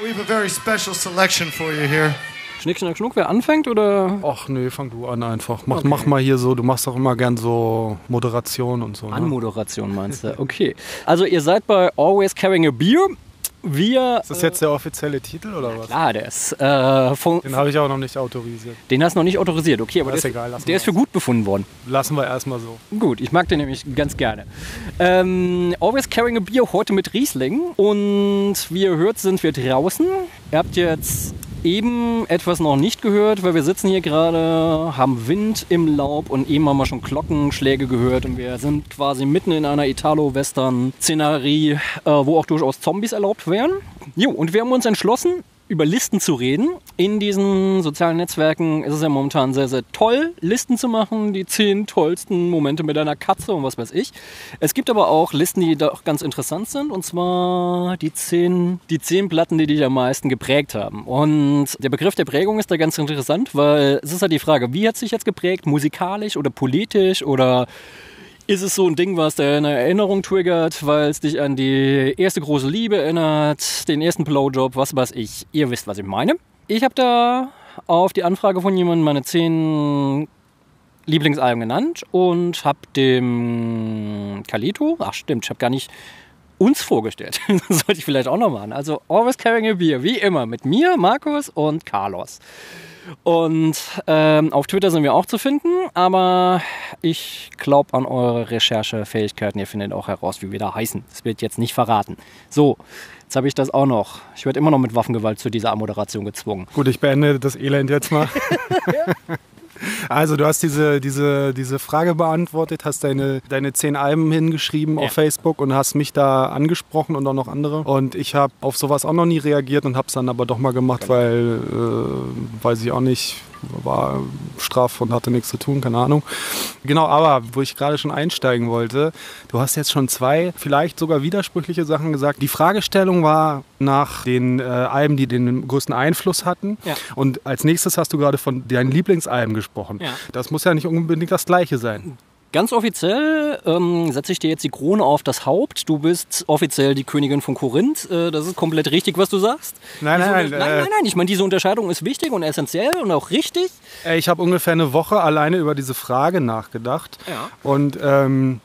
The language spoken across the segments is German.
We have a very special selection for you here. Schnick, schnack, schnuck, wer anfängt oder? Ach nee, fang du an einfach. Mach, okay. mach mal hier so, du machst doch immer gern so Moderation und so. Ne? Anmoderation meinst du? Okay. Also ihr seid bei Always Carrying a Beer. Wir, ist das jetzt der offizielle Titel oder was? Klar, der ist. Äh, von, den habe ich auch noch nicht autorisiert. Den hast du noch nicht autorisiert, okay, aber das der, ist, egal, der ist für gut befunden worden. Lassen wir erstmal so. Gut, ich mag den nämlich ganz gerne. Ähm, Always Carrying a Beer heute mit Riesling. Und wie ihr hört, sind wir draußen. Ihr habt jetzt eben etwas noch nicht gehört, weil wir sitzen hier gerade, haben Wind im Laub und eben haben wir schon Glockenschläge gehört und wir sind quasi mitten in einer Italo-Western-Szenerie, äh, wo auch durchaus Zombies erlaubt wären. Jo, und wir haben uns entschlossen, über Listen zu reden. In diesen sozialen Netzwerken ist es ja momentan sehr, sehr toll, Listen zu machen, die zehn tollsten Momente mit einer Katze und was weiß ich. Es gibt aber auch Listen, die doch ganz interessant sind, und zwar die zehn, die zehn Platten, die dich am meisten geprägt haben. Und der Begriff der Prägung ist da ganz interessant, weil es ist halt die Frage, wie hat sich jetzt geprägt, musikalisch oder politisch oder ist es so ein Ding, was deine Erinnerung triggert, weil es dich an die erste große Liebe erinnert, den ersten Blowjob, was weiß ich. Ihr wisst, was ich meine. Ich habe da auf die Anfrage von jemandem meine zehn Lieblingsalben genannt und habe dem Kalito, ach stimmt, ich habe gar nicht uns vorgestellt. das sollte ich vielleicht auch noch machen. Also Always Carrying a Beer, wie immer, mit mir, Markus und Carlos. Und ähm, auf Twitter sind wir auch zu finden, aber ich glaube an eure Recherchefähigkeiten. Ihr findet auch heraus, wie wir da heißen. Das wird jetzt nicht verraten. So, jetzt habe ich das auch noch. Ich werde immer noch mit Waffengewalt zu dieser Moderation gezwungen. Gut, ich beende das Elend jetzt mal. Also du hast diese, diese, diese Frage beantwortet, hast deine, deine zehn Alben hingeschrieben ja. auf Facebook und hast mich da angesprochen und auch noch andere. Und ich habe auf sowas auch noch nie reagiert und habe es dann aber doch mal gemacht, genau. weil, äh, weiß ich auch nicht, war straff und hatte nichts zu tun, keine Ahnung. Genau, aber wo ich gerade schon einsteigen wollte, du hast jetzt schon zwei, vielleicht sogar widersprüchliche Sachen gesagt. Die Fragestellung war nach den äh, Alben, die den größten Einfluss hatten. Ja. Und als nächstes hast du gerade von deinen Lieblingsalben gesprochen. Ja. Das muss ja nicht unbedingt das gleiche sein. Ganz offiziell ähm, setze ich dir jetzt die Krone auf das Haupt. Du bist offiziell die Königin von Korinth. Äh, das ist komplett richtig, was du sagst. Nein, nein, nein, nein, nein, nein. Ich meine, diese Unterscheidung ist wichtig und essentiell und auch richtig. Ich habe ungefähr eine Woche alleine über diese Frage nachgedacht. Ja. Und ähm,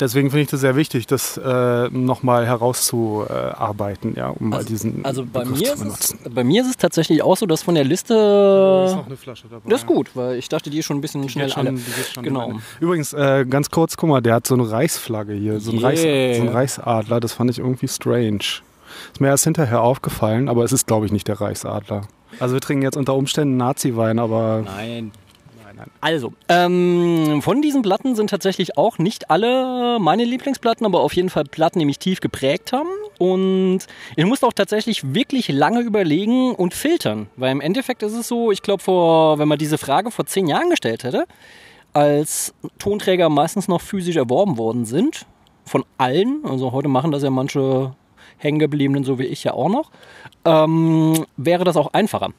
Deswegen finde ich das sehr wichtig, das äh, nochmal herauszuarbeiten, ja, um also, mal diesen also bei mir, ist es, bei mir ist es tatsächlich auch so, dass von der Liste. Da ist noch eine Flasche dabei. Das ist gut, weil ich dachte, die ist schon ein bisschen die schnell schon, alle. genau. Übrigens, äh, ganz kurz, guck mal, der hat so eine Reichsflagge hier, so ein, yeah. Reichs, so ein Reichsadler, das fand ich irgendwie strange. Ist mir erst hinterher aufgefallen, aber es ist, glaube ich, nicht der Reichsadler. Also wir trinken jetzt unter Umständen Nazi-Wein, aber. Nein nein. Also, ähm, von diesen Platten sind tatsächlich auch nicht alle meine Lieblingsplatten, aber auf jeden Fall Platten, die mich tief geprägt haben. Und ich musste auch tatsächlich wirklich lange überlegen und filtern, weil im Endeffekt ist es so, ich glaube, wenn man diese Frage vor zehn Jahren gestellt hätte, als Tonträger meistens noch physisch erworben worden sind, von allen, also heute machen das ja manche Hängengebliebenen, so wie ich ja auch noch, ähm, wäre das auch einfacher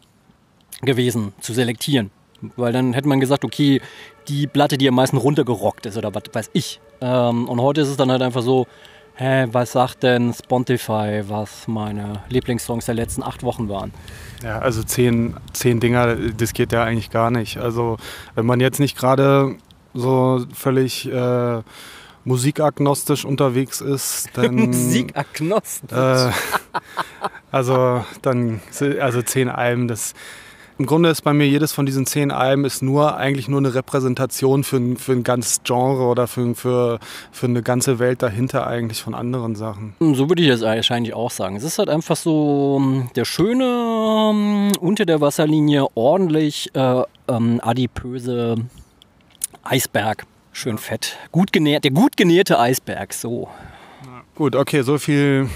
gewesen zu selektieren. Weil dann hätte man gesagt, okay, die Platte, die am meisten runtergerockt ist oder was weiß ich. Ähm, und heute ist es dann halt einfach so, hä, was sagt denn Spotify, was meine Lieblingssongs der letzten acht Wochen waren? Ja, also zehn, zehn Dinger, das geht ja eigentlich gar nicht. Also wenn man jetzt nicht gerade so völlig äh, musikagnostisch unterwegs ist, dann... musikagnostisch? Äh, also dann, also zehn Alben, das im Grunde ist bei mir jedes von diesen zehn Alben ist nur eigentlich nur eine Repräsentation für, ein, für ein ganzes Genre oder für, für, für eine ganze Welt dahinter eigentlich von anderen Sachen. So würde ich es wahrscheinlich auch sagen. Es ist halt einfach so ähm, der schöne ähm, unter der Wasserlinie ordentlich äh, ähm, adipöse Eisberg. Schön fett. Gut genährt, der gut genährte Eisberg, so. Gut, okay, so viel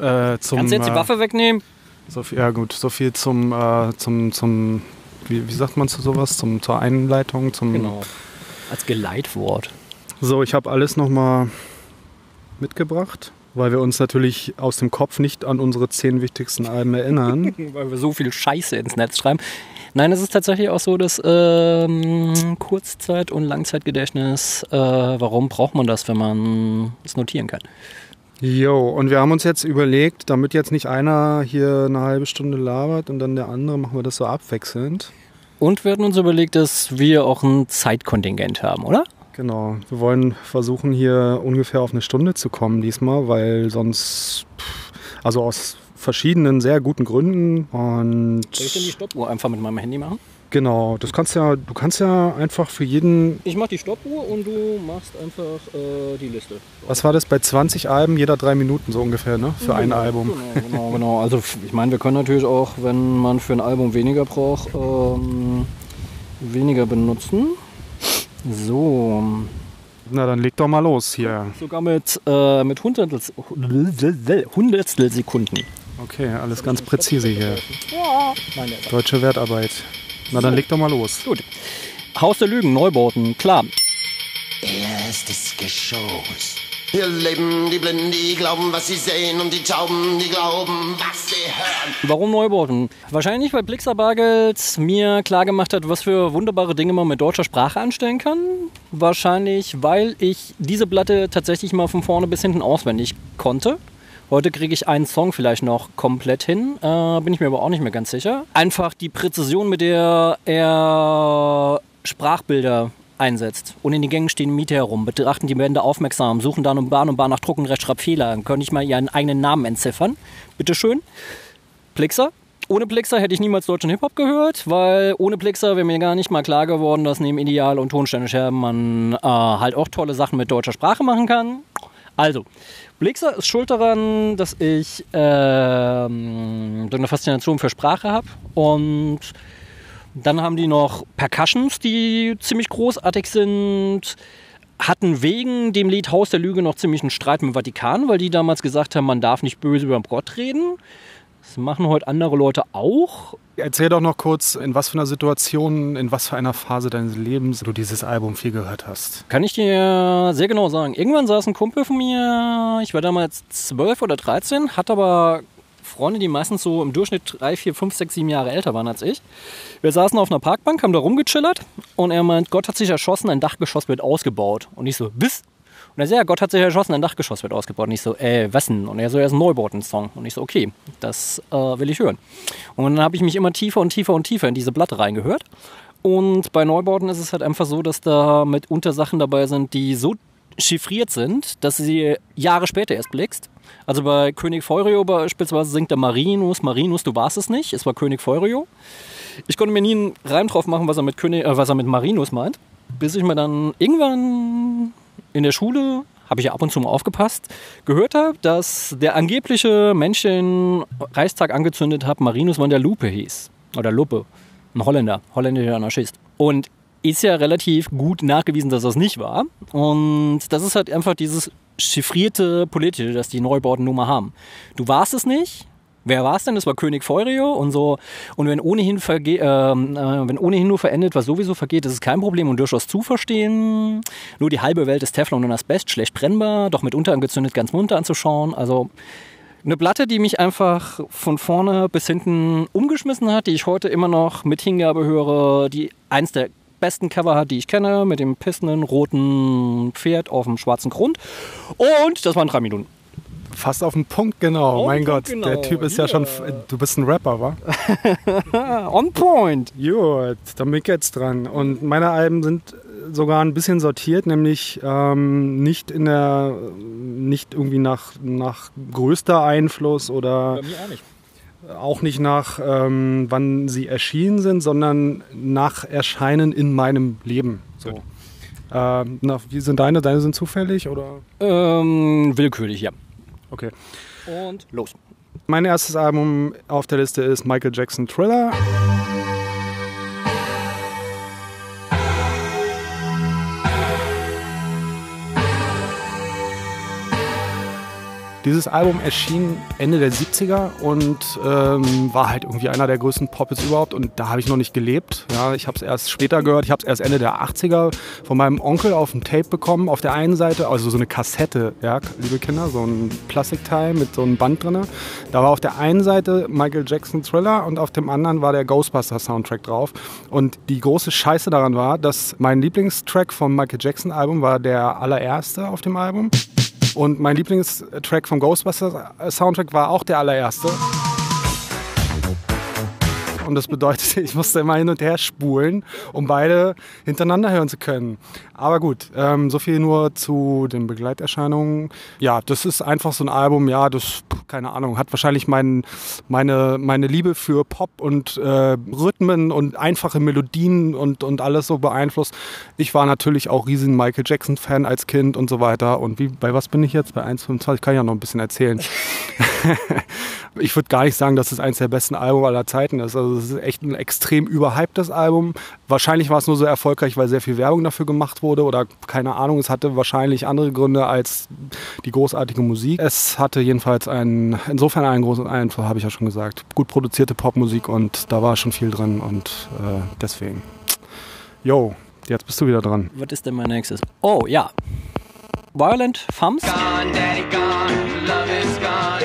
äh, zum. Kannst du jetzt die äh, Waffe wegnehmen? So viel, ja gut, so viel zum, äh, zum, zum wie, wie, sagt man zu sowas, zum, zur Einleitung, zum... Genau, als Geleitwort. So, ich habe alles nochmal mitgebracht, weil wir uns natürlich aus dem Kopf nicht an unsere zehn wichtigsten Alben erinnern. weil wir so viel Scheiße ins Netz schreiben. Nein, es ist tatsächlich auch so, dass ähm, Kurzzeit- und Langzeitgedächtnis, äh, warum braucht man das, wenn man es notieren kann? Jo, und wir haben uns jetzt überlegt, damit jetzt nicht einer hier eine halbe Stunde labert und dann der andere, machen wir das so abwechselnd. Und wir hatten uns überlegt, dass wir auch ein Zeitkontingent haben, oder? Genau, wir wollen versuchen, hier ungefähr auf eine Stunde zu kommen diesmal, weil sonst, also aus verschiedenen sehr guten Gründen und... Soll ich denn die Stoppuhr einfach mit meinem Handy machen? Genau, das kannst ja, du kannst ja einfach für jeden. Ich mach die Stoppuhr und du machst einfach äh, die Liste. Was war das bei 20 Alben, jeder drei Minuten so ungefähr, ne? Für ein Album. Genau, genau, genau. Also ich meine, wir können natürlich auch, wenn man für ein Album weniger braucht, ähm, weniger benutzen. So. Na, dann leg doch mal los hier. Sogar mit, äh, mit Hundertstel, Hundertstel Sekunden. Okay, alles ganz präzise hier. Ja. Deutsche Wertarbeit. Na, dann leg doch mal los. Gut. Haus der Lügen, Neubauten, klar. Erstes Geschoss. Hier leben die Blinden, die glauben, was sie sehen und die Tauben, die glauben, was sie hören. Warum Neubauten? Wahrscheinlich, weil Blixer Bargeld mir klargemacht hat, was für wunderbare Dinge man mit deutscher Sprache anstellen kann. Wahrscheinlich, weil ich diese Platte tatsächlich mal von vorne bis hinten auswendig konnte. Heute kriege ich einen Song vielleicht noch komplett hin, äh, bin ich mir aber auch nicht mehr ganz sicher. Einfach die Präzision, mit der er Sprachbilder einsetzt. Und in den Gängen stehen Mieter herum, betrachten die Wände aufmerksam, suchen dann um Bahn und Bahn nach Druck und Rechtschreibfehler. Dann könnte ich mal ihren eigenen Namen entziffern. Bitteschön. Plixer. Ohne Plixer hätte ich niemals deutschen Hip-Hop gehört, weil ohne Plixer wäre mir gar nicht mal klar geworden, dass neben Ideal und Tonsteine Scherben man äh, halt auch tolle Sachen mit deutscher Sprache machen kann. Also, Blixer ist schuld daran, dass ich ähm, eine Faszination für Sprache habe. Und dann haben die noch Percussions, die ziemlich großartig sind. Hatten wegen dem Lied Haus der Lüge noch ziemlich einen Streit mit dem Vatikan, weil die damals gesagt haben, man darf nicht böse über Gott reden. Das machen heute andere Leute auch. Erzähl doch noch kurz, in was für einer Situation, in was für einer Phase deines Lebens du dieses Album viel gehört hast. Kann ich dir sehr genau sagen. Irgendwann saß ein Kumpel von mir, ich war damals 12 oder 13, hat aber Freunde, die meistens so im Durchschnitt 3, 4, 5, 6, 7 Jahre älter waren als ich. Wir saßen auf einer Parkbank, haben da rumgechillert und er meint, Gott hat sich erschossen, ein Dachgeschoss wird ausgebaut. Und ich so, bis? Und er so, ja, Gott hat sich erschossen, ein Dachgeschoss wird ausgebaut. Und ich so, äh, was denn? Und er so, er ist ein Neubauten-Song. Und ich so, okay, das äh, will ich hören. Und dann habe ich mich immer tiefer und tiefer und tiefer in diese Platte reingehört. Und bei Neubauten ist es halt einfach so, dass da mitunter Sachen dabei sind, die so chiffriert sind, dass sie Jahre später erst blickst. Also bei König Feurio beispielsweise singt der Marinus, Marinus, du warst es nicht. Es war König Feurio. Ich konnte mir nie einen Reim drauf machen, was er mit, König, äh, was er mit Marinus meint. Bis ich mir dann irgendwann in der Schule, habe ich ja ab und zu mal aufgepasst, gehört habe, dass der angebliche Mensch den Reichstag angezündet hat, Marinus van der Lupe hieß. Oder Lupe. Ein Holländer, holländischer Anarchist. Und ist ja relativ gut nachgewiesen, dass das nicht war. Und das ist halt einfach dieses chiffrierte Politische, das die Neubauten nun mal haben. Du warst es nicht, Wer war es denn? Das war König Feurio und so. Und wenn ohnehin, verge ähm, äh, wenn ohnehin nur verendet, was sowieso vergeht, ist es kein Problem und durchaus zu verstehen. Nur die halbe Welt ist Teflon und Asbest, schlecht brennbar, doch mitunter angezündet, ganz munter anzuschauen. Also eine Platte, die mich einfach von vorne bis hinten umgeschmissen hat, die ich heute immer noch mit Hingabe höre, die eins der besten Cover hat, die ich kenne, mit dem pissenden roten Pferd auf dem schwarzen Grund. Und das waren drei Minuten. Fast auf den Punkt, genau. On mein Gott, genau. der Typ ist ja schon. Du bist ein Rapper, wa? On point. Gut, dann bin ich jetzt dran. Und meine Alben sind sogar ein bisschen sortiert, nämlich ähm, nicht in der, nicht irgendwie nach, nach größter Einfluss oder mir auch nicht. auch nicht nach ähm, wann sie erschienen sind, sondern nach Erscheinen in meinem Leben. So. Ähm, na, wie sind deine? Deine sind zufällig oder? Ähm, willkürlich, ja. Okay. Und los. Mein erstes Album auf der Liste ist Michael Jackson Thriller. Dieses Album erschien Ende der 70er und ähm, war halt irgendwie einer der größten Pop-Hits überhaupt. Und da habe ich noch nicht gelebt. Ja, ich habe es erst später gehört. Ich habe es erst Ende der 80er von meinem Onkel auf dem Tape bekommen. Auf der einen Seite, also so eine Kassette, ja, liebe Kinder, so ein Plastikteil mit so einem Band drin. Da war auf der einen Seite Michael Jackson Thriller und auf dem anderen war der Ghostbusters Soundtrack drauf. Und die große Scheiße daran war, dass mein Lieblingstrack vom Michael Jackson Album war der allererste auf dem Album. Und mein Lieblingstrack vom Ghostbusters Soundtrack war auch der allererste. Und das bedeutete, ich musste immer hin und her spulen, um beide hintereinander hören zu können. Aber gut, ähm, so viel nur zu den Begleiterscheinungen. Ja, das ist einfach so ein Album, ja, das, keine Ahnung, hat wahrscheinlich mein, meine, meine Liebe für Pop und äh, Rhythmen und einfache Melodien und, und alles so beeinflusst. Ich war natürlich auch riesen Michael Jackson-Fan als Kind und so weiter. Und wie, bei was bin ich jetzt? Bei 1,25 kann ich ja noch ein bisschen erzählen. ich würde gar nicht sagen, dass es eines der besten Alben aller Zeiten ist. Also es ist echt ein extrem überhyptes Album. Wahrscheinlich war es nur so erfolgreich, weil sehr viel Werbung dafür gemacht wurde oder keine Ahnung. Es hatte wahrscheinlich andere Gründe als die großartige Musik. Es hatte jedenfalls einen, insofern einen großen Einfluss, habe ich ja schon gesagt. Gut produzierte Popmusik und da war schon viel drin und äh, deswegen. Jo, jetzt bist du wieder dran. Was ist denn mein nächstes? Oh ja, Violent Femmes.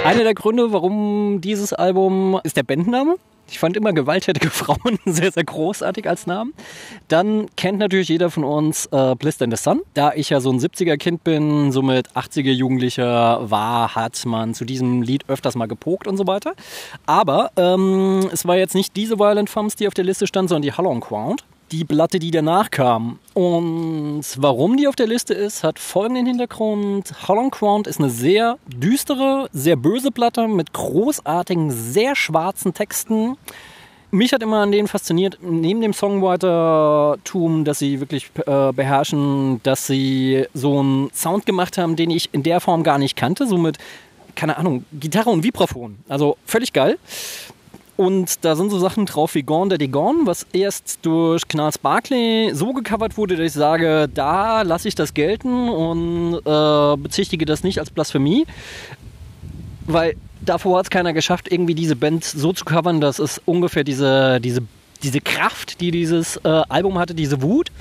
Einer der Gründe, warum dieses Album ist der Bandname. Ich fand immer gewalttätige Frauen sehr, sehr großartig als Namen. Dann kennt natürlich jeder von uns äh, Blister in the Sun. Da ich ja so ein 70er-Kind bin, somit 80er-Jugendlicher war, hat man zu diesem Lied öfters mal gepokt und so weiter. Aber ähm, es war jetzt nicht diese Violent Femmes, die auf der Liste stand, sondern die Hollow Ground die Platte, die danach kam. Und warum die auf der Liste ist, hat folgenden Hintergrund. Holland Crown ist eine sehr düstere, sehr böse Platte mit großartigen, sehr schwarzen Texten. Mich hat immer an denen fasziniert, neben dem Songwriter-Tum, dass sie wirklich äh, beherrschen, dass sie so einen Sound gemacht haben, den ich in der Form gar nicht kannte. Somit, keine Ahnung, Gitarre und Vibraphon. Also völlig geil. Und da sind so Sachen drauf wie Gone Daddy Gone, was erst durch Knarls Barclay so gecovert wurde, dass ich sage, da lasse ich das gelten und äh, bezichtige das nicht als Blasphemie. Weil davor hat es keiner geschafft, irgendwie diese Band so zu covern, dass es ungefähr diese, diese, diese Kraft, die dieses äh, Album hatte, diese Wut,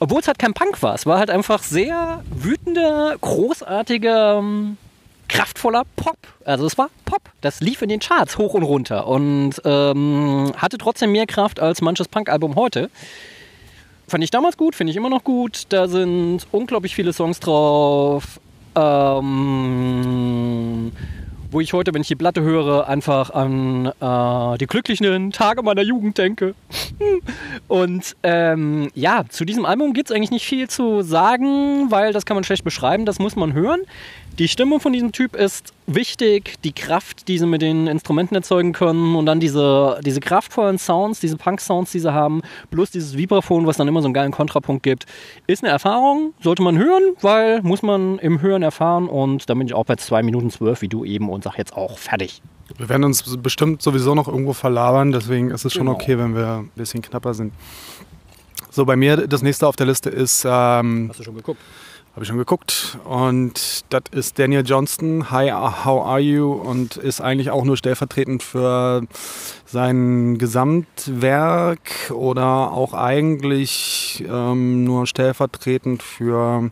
obwohl es halt kein Punk war. Es war halt einfach sehr wütender, großartiger, ähm, kraftvoller Pop. Also es war Pop. Das lief in den Charts hoch und runter und ähm, hatte trotzdem mehr Kraft als manches Punk-Album heute. Fand ich damals gut, finde ich immer noch gut. Da sind unglaublich viele Songs drauf. Ähm, wo ich heute, wenn ich die Platte höre, einfach an äh, die glücklichen Tage meiner Jugend denke. Und ähm, ja, zu diesem Album gibt es eigentlich nicht viel zu sagen, weil das kann man schlecht beschreiben, das muss man hören. Die Stimmung von diesem Typ ist wichtig, die Kraft, die sie mit den Instrumenten erzeugen können und dann diese, diese kraftvollen Sounds, diese Punk-Sounds, die sie haben, plus dieses Vibraphon, was dann immer so einen geilen Kontrapunkt gibt, ist eine Erfahrung, sollte man hören, weil muss man im Hören erfahren und da bin ich auch bei 2 Minuten 12 wie du eben und sag jetzt auch fertig. Wir werden uns bestimmt sowieso noch irgendwo verlabern, deswegen ist es schon genau. okay, wenn wir ein bisschen knapper sind. So, bei mir das nächste auf der Liste ist. Ähm, Hast du schon geguckt? Habe ich schon geguckt. Und das ist Daniel Johnston. Hi, how are you? Und ist eigentlich auch nur stellvertretend für sein Gesamtwerk oder auch eigentlich ähm, nur stellvertretend für,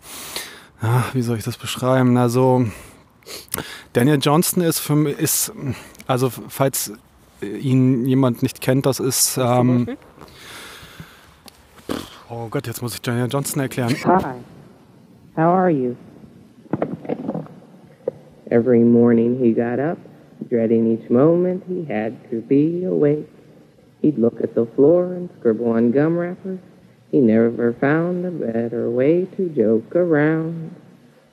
ja, wie soll ich das beschreiben? Also, Daniel Johnston ist für mich, ist, also falls ihn jemand nicht kennt, das ist. Ähm, oh Gott, jetzt muss ich Daniel Johnston erklären. Hi. How are you? Every morning he got up, dreading each moment he had to be awake. He'd look at the floor and scribble on gum wrappers. He never found a better way to joke around.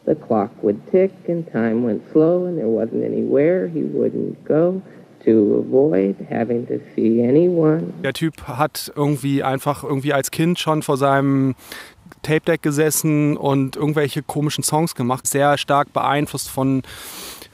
The clock would tick and time went slow and there wasn't anywhere he wouldn't go to avoid having to see anyone. Der Typ hat irgendwie einfach irgendwie als Kind schon vor seinem Tape Deck gesessen und irgendwelche komischen Songs gemacht. Sehr stark beeinflusst von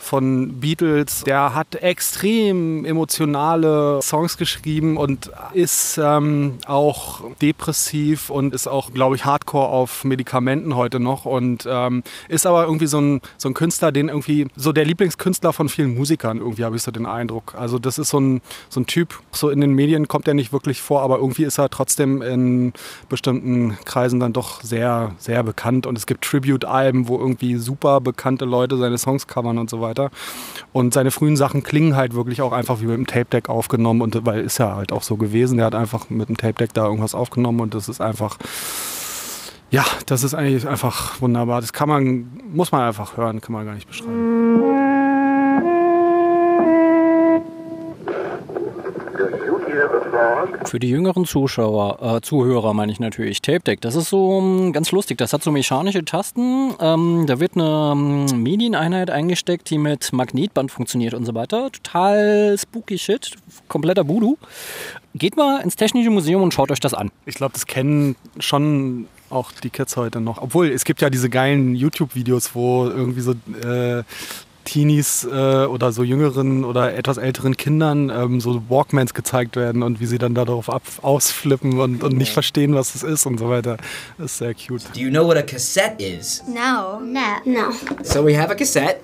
von Beatles. Der hat extrem emotionale Songs geschrieben und ist ähm, auch depressiv und ist auch, glaube ich, hardcore auf Medikamenten heute noch und ähm, ist aber irgendwie so ein, so ein Künstler, den irgendwie, so der Lieblingskünstler von vielen Musikern, irgendwie habe ich so den Eindruck. Also das ist so ein, so ein Typ, so in den Medien kommt er nicht wirklich vor, aber irgendwie ist er trotzdem in bestimmten Kreisen dann doch sehr, sehr bekannt und es gibt Tribute-Alben, wo irgendwie super bekannte Leute seine Songs covern und so weiter weiter. Und seine frühen Sachen klingen halt wirklich auch einfach wie mit dem Tape Deck aufgenommen und weil ist ja halt auch so gewesen. Er hat einfach mit dem Tape Deck da irgendwas aufgenommen und das ist einfach Ja, das ist eigentlich einfach wunderbar. Das kann man, muss man einfach hören, kann man gar nicht beschreiben. Für die jüngeren Zuschauer, äh, Zuhörer meine ich natürlich, Tape Deck, das ist so ähm, ganz lustig. Das hat so mechanische Tasten. Ähm, da wird eine ähm, Medieneinheit eingesteckt, die mit Magnetband funktioniert und so weiter. Total spooky Shit, kompletter Voodoo. Geht mal ins Technische Museum und schaut euch das an. Ich glaube, das kennen schon auch die Kids heute noch. Obwohl, es gibt ja diese geilen YouTube-Videos, wo irgendwie so äh, Teenies äh, oder so jüngeren oder etwas älteren Kindern ähm, so Walkmans gezeigt werden und wie sie dann darauf ab ausflippen und, und nicht verstehen, was es ist und so weiter. Das ist sehr cute. Do you know what a cassette is? No. No. No. So we have a cassette.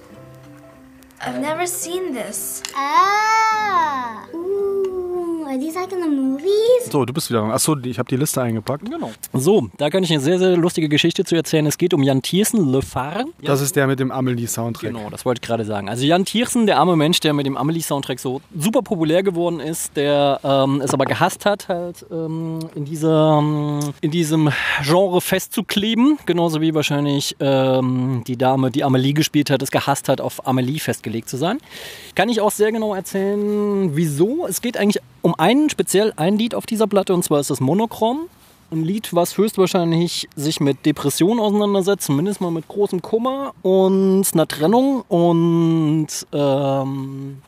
I've never seen this. Ah. Ooh, are these like in the movies? So, du bist wieder dran. Achso, ich habe die Liste eingepackt. Genau. So, da kann ich eine sehr, sehr lustige Geschichte zu erzählen. Es geht um Jan Thiersen, Le Phare. Das ist der mit dem Amelie-Soundtrack. Genau, das wollte ich gerade sagen. Also Jan Thiersen, der arme Mensch, der mit dem Amelie-Soundtrack so super populär geworden ist, der ähm, es aber gehasst hat, halt ähm, in, dieser, ähm, in diesem Genre festzukleben. Genauso wie wahrscheinlich ähm, die Dame, die Amelie gespielt hat, es gehasst hat, auf Amelie festgelegt zu sein. Kann ich auch sehr genau erzählen, wieso. Es geht eigentlich um einen, speziell ein Lied auf dieser Platte, und zwar ist das Monochrom. Ein Lied, was höchstwahrscheinlich sich mit Depressionen auseinandersetzt, zumindest mal mit großem Kummer und einer Trennung und ähm,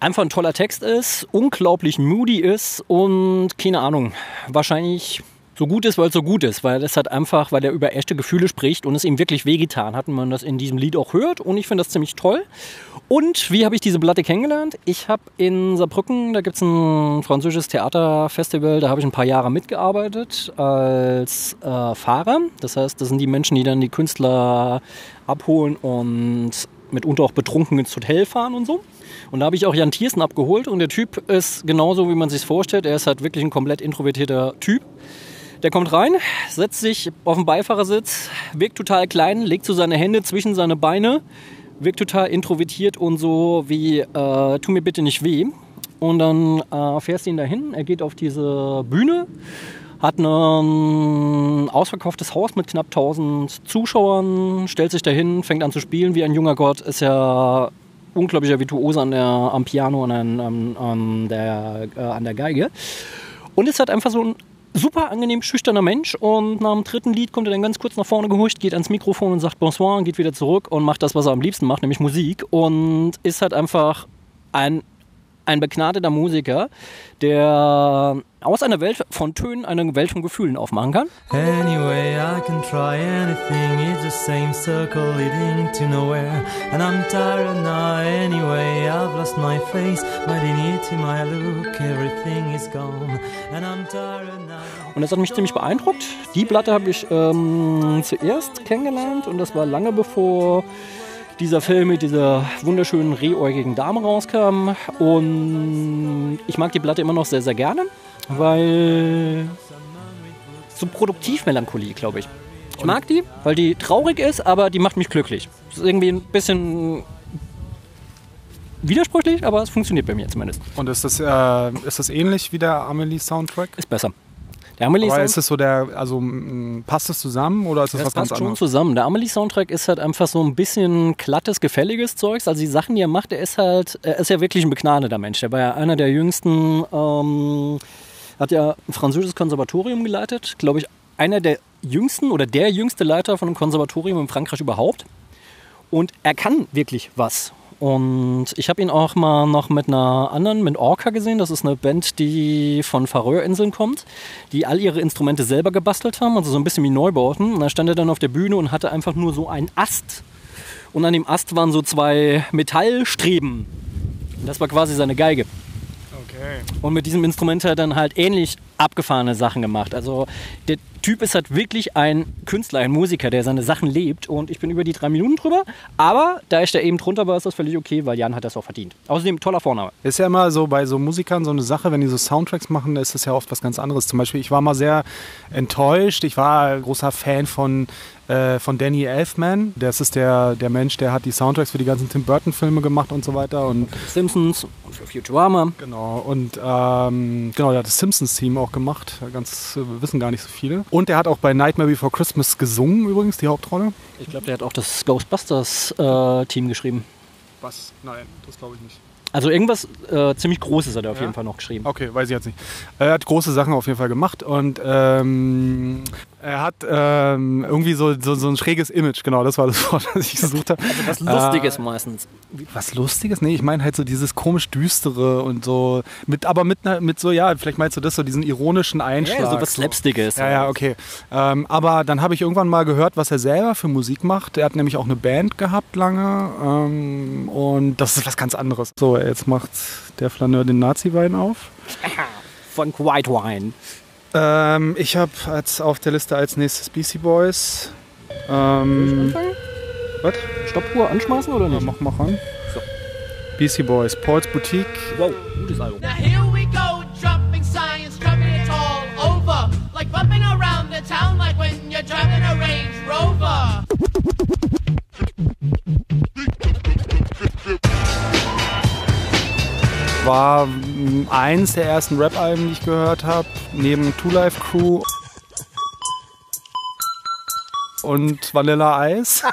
einfach ein toller Text ist, unglaublich moody ist und keine Ahnung, wahrscheinlich so gut ist, weil es so gut ist, weil es hat einfach, weil er über echte Gefühle spricht und es ihm wirklich wehgetan hat und man das in diesem Lied auch hört und ich finde das ziemlich toll. Und wie habe ich diese Platte kennengelernt? Ich habe in Saarbrücken, da gibt es ein französisches Theaterfestival, da habe ich ein paar Jahre mitgearbeitet als äh, Fahrer. Das heißt, das sind die Menschen, die dann die Künstler abholen und mitunter auch betrunken ins Hotel fahren und so. Und da habe ich auch Jan Thiersen abgeholt und der Typ ist genauso, wie man sich vorstellt. Er ist halt wirklich ein komplett introvertierter Typ. Der kommt rein, setzt sich auf den Beifahrersitz, wirkt total klein, legt so seine Hände zwischen seine Beine, wirkt total introvertiert und so wie, äh, tu mir bitte nicht weh. Und dann äh, fährst du ihn dahin, er geht auf diese Bühne, hat ein ausverkauftes Haus mit knapp 1000 Zuschauern, stellt sich dahin, fängt an zu spielen wie ein junger Gott, ist ja unglaublicher Virtuose an der, am Piano und an, an, an, der, äh, an der Geige. Und ist halt einfach so ein super angenehm schüchterner Mensch und nach dem dritten Lied kommt er dann ganz kurz nach vorne gehuscht, geht ans Mikrofon und sagt Bonsoir, geht wieder zurück und macht das, was er am liebsten macht, nämlich Musik und ist halt einfach ein, ein begnadeter Musiker, der aus einer Welt von Tönen eine Welt von Gefühlen aufmachen kann. Anyway, I can try anything. It's the same circle leading to nowhere. And I'm tired now. Anyway, I've lost my face, my dignity, my look. Everything is gone. And I'm tired now. Und das hat mich ziemlich beeindruckt. Die Platte habe ich ähm, zuerst kennengelernt und das war lange bevor dieser Film mit dieser wunderschönen rehäugigen Dame rauskam. Und ich mag die Platte immer noch sehr, sehr gerne, weil so Produktivmelancholie, glaube ich. Ich mag die, weil die traurig ist, aber die macht mich glücklich. Das ist irgendwie ein bisschen widersprüchlich, aber es funktioniert bei mir zumindest. Und ist das, äh, ist das ähnlich wie der Amelie-Soundtrack? Ist besser. Der Amelie Aber ist es so der, also passt es zusammen oder ist das, Das was ganz passt schon anderes? zusammen. Der Amelie-Soundtrack ist halt einfach so ein bisschen glattes, gefälliges Zeugs. Also die Sachen, die er macht, er ist halt, er ist ja wirklich ein begnadeter Mensch. Der war ja einer der jüngsten, ähm, hat ja ein französisches Konservatorium geleitet. Glaube ich, einer der jüngsten oder der jüngste Leiter von einem Konservatorium in Frankreich überhaupt. Und er kann wirklich was. Und ich habe ihn auch mal noch mit einer anderen, mit Orca gesehen. Das ist eine Band, die von Färöerinseln kommt, die all ihre Instrumente selber gebastelt haben, also so ein bisschen wie Neubauten. Und da stand er dann auf der Bühne und hatte einfach nur so einen Ast. Und an dem Ast waren so zwei Metallstreben. Und das war quasi seine Geige. Okay. Und mit diesem Instrument hat er dann halt ähnlich abgefahrene Sachen gemacht. Also der Typ ist halt wirklich ein Künstler, ein Musiker, der seine Sachen lebt. Und ich bin über die drei Minuten drüber. Aber da ich da eben drunter war, ist das völlig okay, weil Jan hat das auch verdient. Außerdem toller Vorname. Ist ja immer so bei so Musikern so eine Sache, wenn die so Soundtracks machen, ist das ja oft was ganz anderes. Zum Beispiel, ich war mal sehr enttäuscht. Ich war großer Fan von, äh, von Danny Elfman. Das ist der, der Mensch, der hat die Soundtracks für die ganzen Tim Burton-Filme gemacht und so weiter. Und Simpsons und für Futurama. Genau, und ähm, genau, der hat das Simpsons-Team auch gemacht. Ganz äh, wissen gar nicht so viele. Und der hat auch bei Nightmare Before Christmas gesungen, übrigens, die Hauptrolle. Ich glaube, der hat auch das Ghostbusters-Team geschrieben. Was? Nein, das glaube ich nicht. Also irgendwas äh, ziemlich Großes hat er auf jeden Fall noch geschrieben. Okay, weiß ich jetzt nicht. Er hat große Sachen auf jeden Fall gemacht und ähm, er hat ähm, irgendwie so, so, so ein schräges Image, genau, das war das Wort, das ich gesucht habe. Also was Lustiges meistens. Was Lustiges? Nee, ich meine halt so dieses komisch Düstere und so, mit, aber mit, mit so, ja, vielleicht meinst du das, so diesen ironischen Einschlag. Ja, so was Slapstickiges. Ja, ja, okay. Ähm, aber dann habe ich irgendwann mal gehört, was er selber für Musik macht. Er hat nämlich auch eine Band gehabt lange ähm, und das ist was ganz anderes. So, jetzt macht der Flaneur den Nazi-Wein auf. Von White Wine. Ähm, ich habe als auf der Liste als nächstes BC Boys. Ähm, was? Stoppuhr anschmeißen oder nicht? Mach, mach an. BC Boys, Paul's Boutique. Wow, gutes Album. Now here we go, dropping science, dropping it all over. Like bumping around the town, like when you're driving a Range Rover. War mm, eins der ersten Rap-Alben, die ich gehört habe, neben Two Life Crew und Vanilla Ice.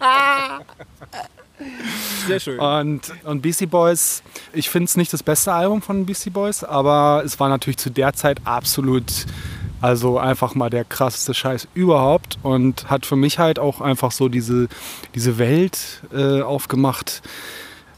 Sehr schön. Und, und BC Boys, ich finde es nicht das beste Album von BC Boys, aber es war natürlich zu der Zeit absolut, also einfach mal der krasseste Scheiß überhaupt und hat für mich halt auch einfach so diese, diese Welt äh, aufgemacht.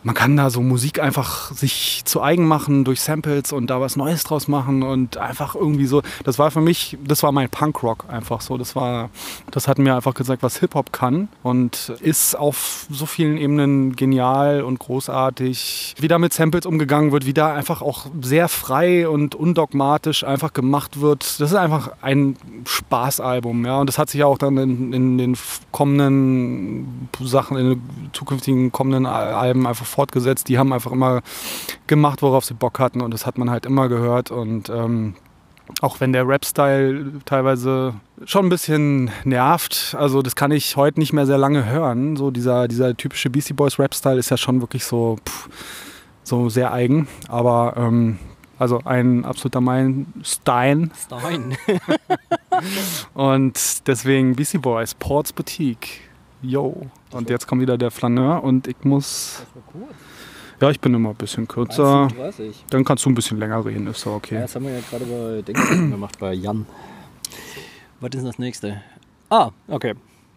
Man kann da so Musik einfach sich zu eigen machen durch Samples und da was Neues draus machen und einfach irgendwie so. Das war für mich, das war mein Punkrock einfach so. Das war, das hat mir einfach gesagt, was Hip Hop kann und ist auf so vielen Ebenen genial und großartig. Wie da mit Samples umgegangen wird, wie da einfach auch sehr frei und undogmatisch einfach gemacht wird. Das ist einfach ein Spaßalbum, ja. Und das hat sich ja auch dann in, in den kommenden Sachen, in den zukünftigen kommenden Al- Alben einfach fortgesetzt. Die haben einfach immer gemacht, worauf sie Bock hatten und das hat man halt immer gehört und ähm, auch wenn der Rap-Style teilweise schon ein bisschen nervt, also das kann ich heute nicht mehr sehr lange hören. So dieser, dieser typische Beastie Boys Rap-Style ist ja schon wirklich so, pff, so sehr eigen. Aber ähm, also ein absoluter Meilenstein. Stein. Und deswegen Beastie Boys, Ports Boutique. Yo. Und jetzt kommt wieder der Flaneur und ich muss. Ja, ich bin immer ein bisschen kürzer. 1,37. Dann kannst du ein bisschen länger reden, ist doch okay. Ja, das haben wir ja gerade bei Denken gemacht, bei Jan. Was ist das nächste? Ah, okay.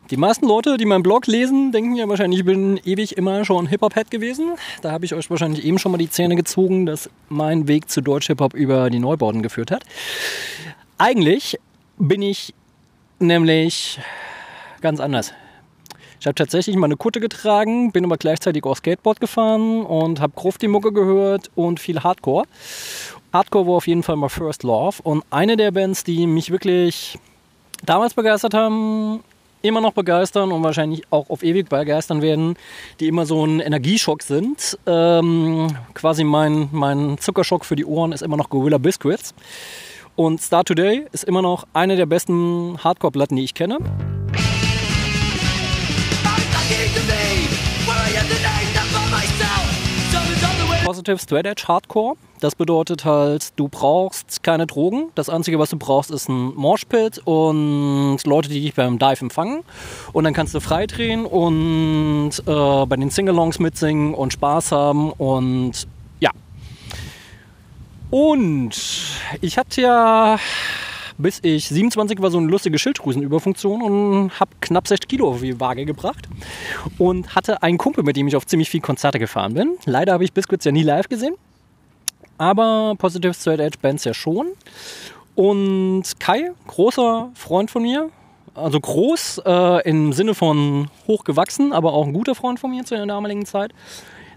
Die meisten Leute, die meinen Blog lesen, denken ja wahrscheinlich, ich bin ewig immer schon Hip-Hop-Head gewesen. Da habe ich euch wahrscheinlich eben schon mal die Zähne gezogen, dass mein Weg zu Deutsch-Hip-Hop über die Neubauten geführt hat. Eigentlich bin ich nämlich ganz anders. Ich habe tatsächlich mal eine Kutte getragen, bin aber gleichzeitig auch Skateboard gefahren und habe Grufti-Mucke gehört und viel Hardcore. Hardcore war auf jeden Fall mal First Love und eine der Bands, die mich wirklich damals begeistert haben, immer noch begeistern und wahrscheinlich auch auf ewig begeistern werden, die immer so ein Energieschock sind. Ähm, quasi mein, mein Zuckerschock für die Ohren ist immer noch Gorilla Biscuits. Und Star Today ist immer noch eine der besten Hardcore-Platten, die ich kenne. Positive Straight Edge Hardcore. Das bedeutet halt, du brauchst keine Drogen. Das Einzige, was du brauchst, ist ein Moshpit und Leute, die dich beim Dive empfangen. Und dann kannst du frei drehen und äh, bei den Singalongs mitsingen und Spaß haben und ja. Und ich hatte ja bis ich 27 war so eine lustige Schilddrüsenüberfunktion und habe knapp 60 Kilo auf die Waage gebracht und hatte einen Kumpel, mit dem ich auf ziemlich viele Konzerte gefahren bin. Leider habe ich Biscuits ja nie live gesehen, aber Positive Straight Edge Bands ja schon. Und Kai, großer Freund von mir, also groß äh, im Sinne von hochgewachsen, aber auch ein guter Freund von mir zu der damaligen Zeit.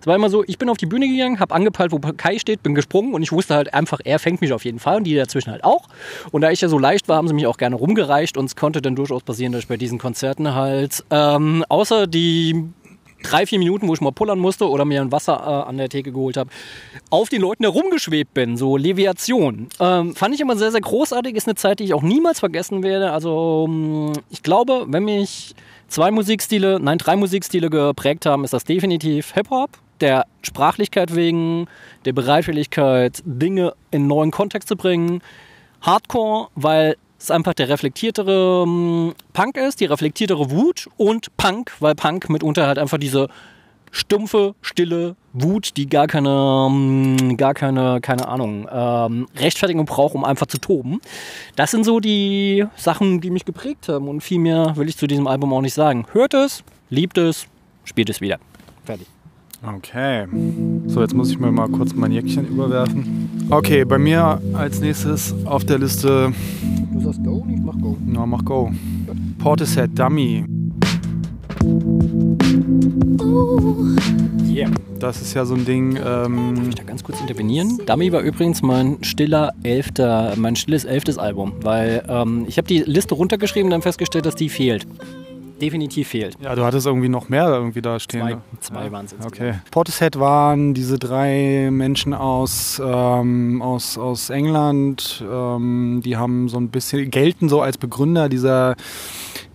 Es war immer so, ich bin auf die Bühne gegangen, habe angepeilt, wo Kai steht, bin gesprungen und ich wusste halt einfach, er fängt mich auf jeden Fall und die dazwischen halt auch. Und da ich ja so leicht war, haben sie mich auch gerne rumgereicht und es konnte dann durchaus passieren, dass ich bei diesen Konzerten halt, ähm, außer die drei, vier Minuten, wo ich mal pullern musste oder mir ein Wasser äh, an der Theke geholt habe, auf den Leuten herumgeschwebt bin, so Leviation. Ähm, fand ich immer sehr, sehr großartig, ist eine Zeit, die ich auch niemals vergessen werde. Also ähm, ich glaube, wenn mich zwei Musikstile, nein, drei Musikstile geprägt haben, ist das definitiv Hip-Hop, der Sprachlichkeit wegen, der Bereitwilligkeit, Dinge in neuen Kontext zu bringen. Hardcore, weil es einfach der reflektiertere ähm, Punk ist, die reflektiertere Wut und Punk, weil Punk mitunter halt einfach diese stumpfe, stille Wut, die gar keine, ähm, gar keine, keine Ahnung, ähm, Rechtfertigung braucht, um einfach zu toben. Das sind so die Sachen, die mich geprägt haben und viel mehr will ich zu diesem Album auch nicht sagen. Hört es, liebt es, spielt es wieder. Fertig. Okay. So, jetzt muss ich mir mal kurz mein Jäckchen überwerfen. Okay, bei mir als nächstes auf der Liste. Du sagst Go, ich mach Go. Na, mach Go. Portishead Dummy. Yeah. Das ist ja so ein Ding. Ähm, Darf ich da ganz kurz intervenieren? Dummy war übrigens mein stiller elfter, mein stilles elftes Album, weil ähm, ich habe die Liste runtergeschrieben und dann festgestellt, dass die fehlt. Definitiv fehlt. ja, du hattest irgendwie noch mehr irgendwie da stehen. Zwei, zwei waren es Okay. Portishead waren diese drei Menschen aus, ähm, aus, aus England, ähm, die haben so ein bisschen, gelten so als Begründer dieser,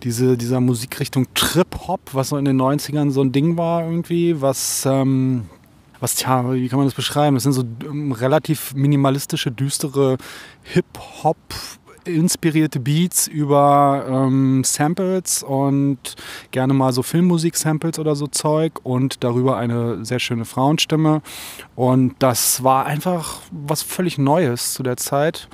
diese, dieser Musikrichtung Trip-Hop, was so in den 90ern so ein Ding war irgendwie, was, ähm, was, tja, wie kann man das beschreiben? Das sind so ähm, relativ minimalistische, düstere Hip-Hop inspirierte Beats über ähm, Samples und gerne mal so Filmmusik-Samples oder so Zeug und darüber eine sehr schöne Frauenstimme. Und das war einfach was völlig Neues zu der Zeit.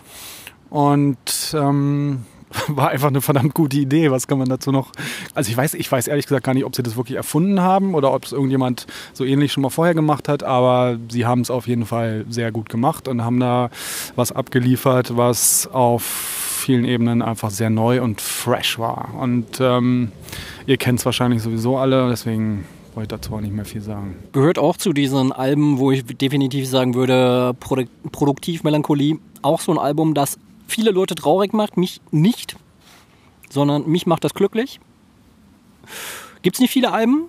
Und ähm, war einfach eine verdammt gute Idee. Was kann man dazu noch? Also ich weiß, ich weiß ehrlich gesagt gar nicht, ob sie das wirklich erfunden haben oder ob es irgendjemand so ähnlich schon mal vorher gemacht hat, aber sie haben es auf jeden Fall sehr gut gemacht und haben da was abgeliefert, was auf vielen Ebenen einfach sehr neu und fresh war. Und ähm, ihr kennt es wahrscheinlich sowieso alle, deswegen wollte ich dazu auch nicht mehr viel sagen. Gehört auch zu diesen Alben, wo ich definitiv sagen würde, Produ Produktiv Melancholie, auch so ein Album, das viele Leute traurig macht, mich nicht, sondern mich macht das glücklich. Gibt es nicht viele Alben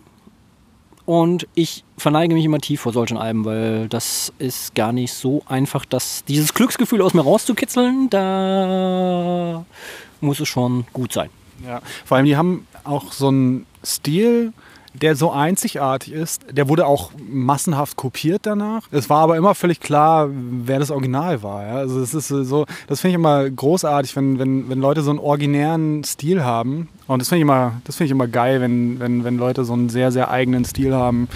und ich verneige mich immer tief vor solchen Alben, weil das ist gar nicht so einfach, das, dieses Glücksgefühl aus mir rauszukitzeln, da muss es schon gut sein. Ja, vor allem die haben auch so einen Stil, der so einzigartig ist. Der wurde auch massenhaft kopiert danach. Es war aber immer völlig klar, wer das Original war. Ja? Also es ist so, das finde ich immer großartig, wenn, wenn, wenn Leute so einen originären Stil haben. Und das finde ich immer, ich immer geil, wenn, wenn, wenn Leute so einen sehr, sehr eigenen Stil haben,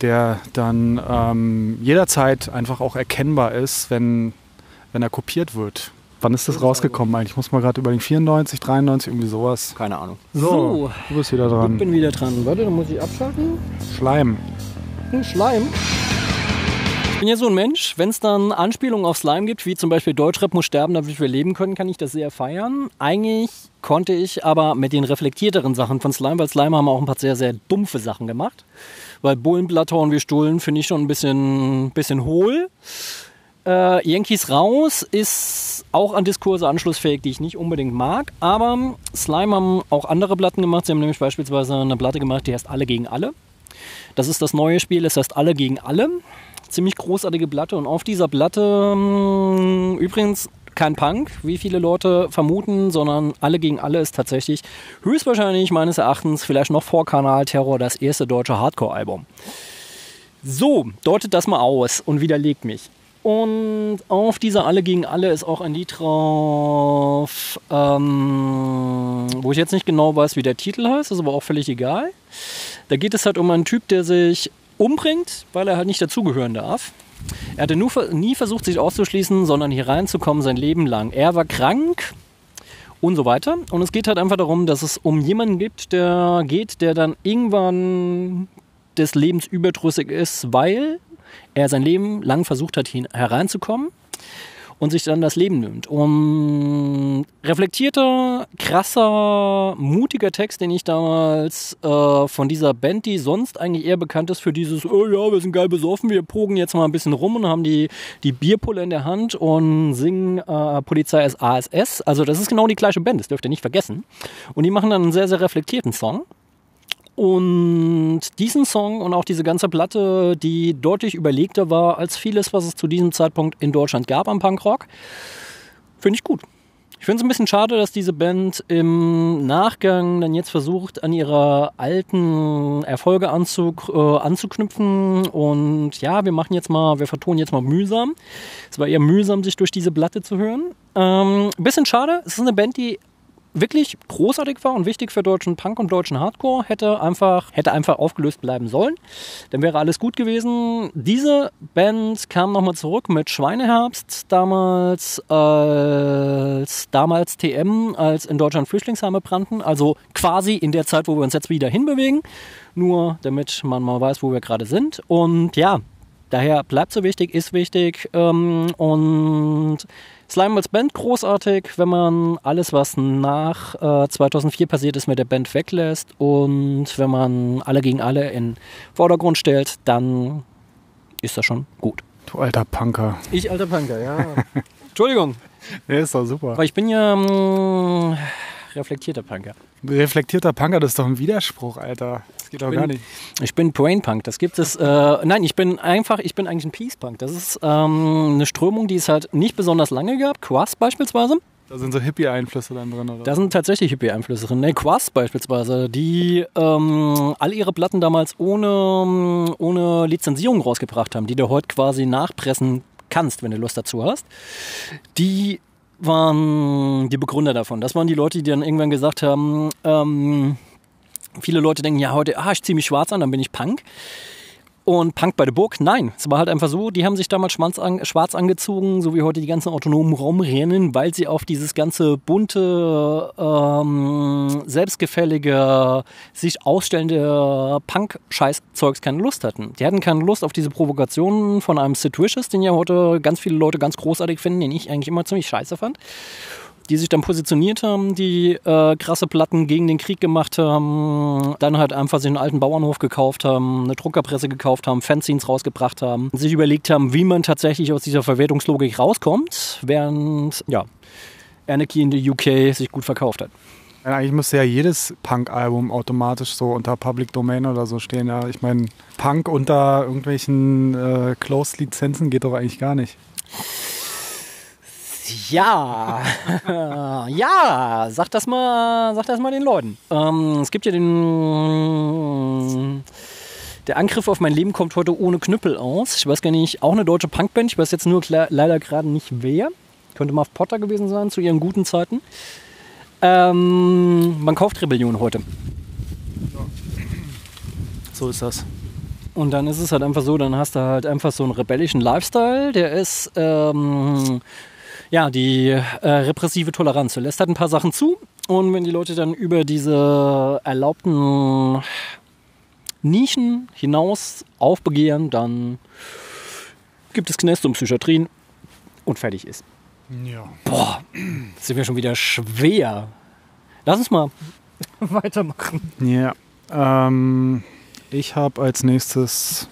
der dann ähm, jederzeit einfach auch erkennbar ist, wenn, wenn er kopiert wird. Wann ist das rausgekommen eigentlich? Ich muss mal gerade überlegen. 94, 93, irgendwie sowas. Keine Ahnung. So, du bist wieder dran. Ich bin wieder dran. Warte, dann muss ich abschalten. Schleim. Hm, Schleim. Ich bin ja so ein Mensch, wenn es dann Anspielungen auf Slime gibt, wie zum Beispiel Deutschrap muss sterben, damit wir leben können, kann ich das sehr feiern. Eigentlich konnte ich aber mit den reflektierteren Sachen von Slime, weil Slime haben auch ein paar sehr, sehr dumpfe Sachen gemacht. Weil Bullenblatthorn wie Stullen finde ich schon ein bisschen, bisschen hohl. Äh, Yankees raus ist auch an Diskurse anschlussfähig, die ich nicht unbedingt mag. Aber Slime haben auch andere Platten gemacht. Sie haben nämlich beispielsweise eine Platte gemacht, die heißt Alle gegen Alle. Das ist das neue Spiel, das heißt Alle gegen Alle. Ziemlich großartige Platte. Und auf dieser Platte mh, übrigens kein Punk, wie viele Leute vermuten, sondern Alle gegen Alle ist tatsächlich höchstwahrscheinlich meines Erachtens vielleicht noch vor Kanalterror das erste deutsche Hardcore-Album. So, deutet das mal aus und widerlegt mich. Und auf dieser Alle gegen Alle ist auch ein Lied drauf, ähm, wo ich jetzt nicht genau weiß, wie der Titel heißt, ist aber auch völlig egal. Da geht es halt um einen Typ, der sich umbringt, weil er halt nicht dazugehören darf. Er hatte nur, nie versucht, sich auszuschließen, sondern hier reinzukommen sein Leben lang. Er war krank und so weiter. Und es geht halt einfach darum, dass es um jemanden gibt, der geht, der dann irgendwann des Lebens überdrüssig ist, weil er sein Leben lang versucht hat, hereinzukommen und sich dann das Leben nimmt. Um reflektierter, krasser, mutiger Text, den ich damals äh, von dieser Band, die sonst eigentlich eher bekannt ist für dieses, oh ja, wir sind geil besoffen, wir pogen jetzt mal ein bisschen rum und haben die, die Bierpulle in der Hand und singen äh, Polizei ist ASS. Also das ist genau die gleiche Band, das dürft ihr nicht vergessen. Und die machen dann einen sehr, sehr reflektierten Song. Und diesen Song und auch diese ganze Platte, die deutlich überlegter war als vieles, was es zu diesem Zeitpunkt in Deutschland gab am Punkrock, finde ich gut. Ich finde es ein bisschen schade, dass diese Band im Nachgang dann jetzt versucht, an ihre alten Erfolge anzug, äh, anzuknüpfen. Und ja, wir machen jetzt mal, wir vertonen jetzt mal mühsam. Es war eher mühsam, sich durch diese Platte zu hören. Ähm, bisschen schade. Es ist eine Band, die wirklich großartig war und wichtig für deutschen Punk und deutschen Hardcore, hätte einfach, hätte einfach aufgelöst bleiben sollen. Dann wäre alles gut gewesen. Diese Band kam nochmal zurück mit Schweineherbst, damals als damals TM, als in Deutschland Flüchtlingsheime brannten. Also quasi in der Zeit, wo wir uns jetzt wieder hinbewegen. Nur damit man mal weiß, wo wir gerade sind. Und ja, daher bleibt so wichtig, ist wichtig. Ähm, und Slime als Band großartig, wenn man alles, was nach äh, 2004 passiert ist, mit der Band weglässt und wenn man alle gegen alle in Vordergrund stellt, dann ist das schon gut. Du alter Punker. Ich alter Punker, ja. Entschuldigung. Ja, ist doch super. Aber ich bin ja ähm, reflektierter Punker. Reflektierter Punker, das ist doch ein Widerspruch, Alter. Das geht doch gar nicht. Ich bin Brain Punk. Das gibt es. Äh, nein, ich bin einfach, ich bin eigentlich ein Peace Punk. Das ist ähm, eine Strömung, die es halt nicht besonders lange gab. Quas beispielsweise. Da sind so Hippie-Einflüsse dann drin, oder? Da sind tatsächlich Hippie-Einflüsse drin. Ne, Quas beispielsweise, die ähm, alle ihre Platten damals ohne, ohne Lizenzierung rausgebracht haben, die du heute quasi nachpressen kannst, wenn du Lust dazu hast. Die waren die Begründer davon. Das waren die Leute, die dann irgendwann gesagt haben, ähm, viele Leute denken, ja, heute, ah, ich ziehe mich schwarz an, dann bin ich Punk. Und Punk bei der Burg, nein. Es war halt einfach so, die haben sich damals schwarz, an, schwarz angezogen, so wie heute die ganzen autonomen Raumrennen, weil sie auf dieses ganze bunte, ähm, selbstgefällige, sich ausstellende Punk-Scheiß-Zeugs keine Lust hatten. Die hatten keine Lust auf diese Provokationen von einem Sid Vicious, den ja heute ganz viele Leute ganz großartig finden, den ich eigentlich immer ziemlich scheiße fand die sich dann positioniert haben, die äh, krasse Platten gegen den Krieg gemacht haben, dann halt einfach sich einen alten Bauernhof gekauft haben, eine Druckerpresse gekauft haben, Fanzines rausgebracht haben, sich überlegt haben, wie man tatsächlich aus dieser Verwertungslogik rauskommt, während ja, Anarchy in the UK sich gut verkauft hat. Eigentlich müsste ja jedes Punk-Album automatisch so unter Public Domain oder so stehen. Ja, ich meine, Punk unter irgendwelchen äh, Closed-Lizenzen geht doch eigentlich gar nicht. Ja, ja, sag das mal, sag das mal den Leuten. Ähm, es gibt ja den. Der Angriff auf mein Leben kommt heute ohne Knüppel aus. Ich weiß gar nicht, auch eine deutsche Punkband. Ich weiß jetzt nur leider gerade nicht wer. Könnte Muff Potter gewesen sein zu ihren guten Zeiten. Ähm, man kauft Rebellion heute. So ist das. Und dann ist es halt einfach so, dann hast du halt einfach so einen rebellischen Lifestyle, der ist ähm, ja die äh, repressive Toleranz. Lässt halt ein paar Sachen zu und wenn die Leute dann über diese erlaubten Nischen hinaus aufbegehren, dann gibt es Knast und Psychiatrien und fertig ist. Ja. Boah, das sind wir schon wieder schwer. Lass uns mal weitermachen. Ja. Ähm, ich habe als nächstes.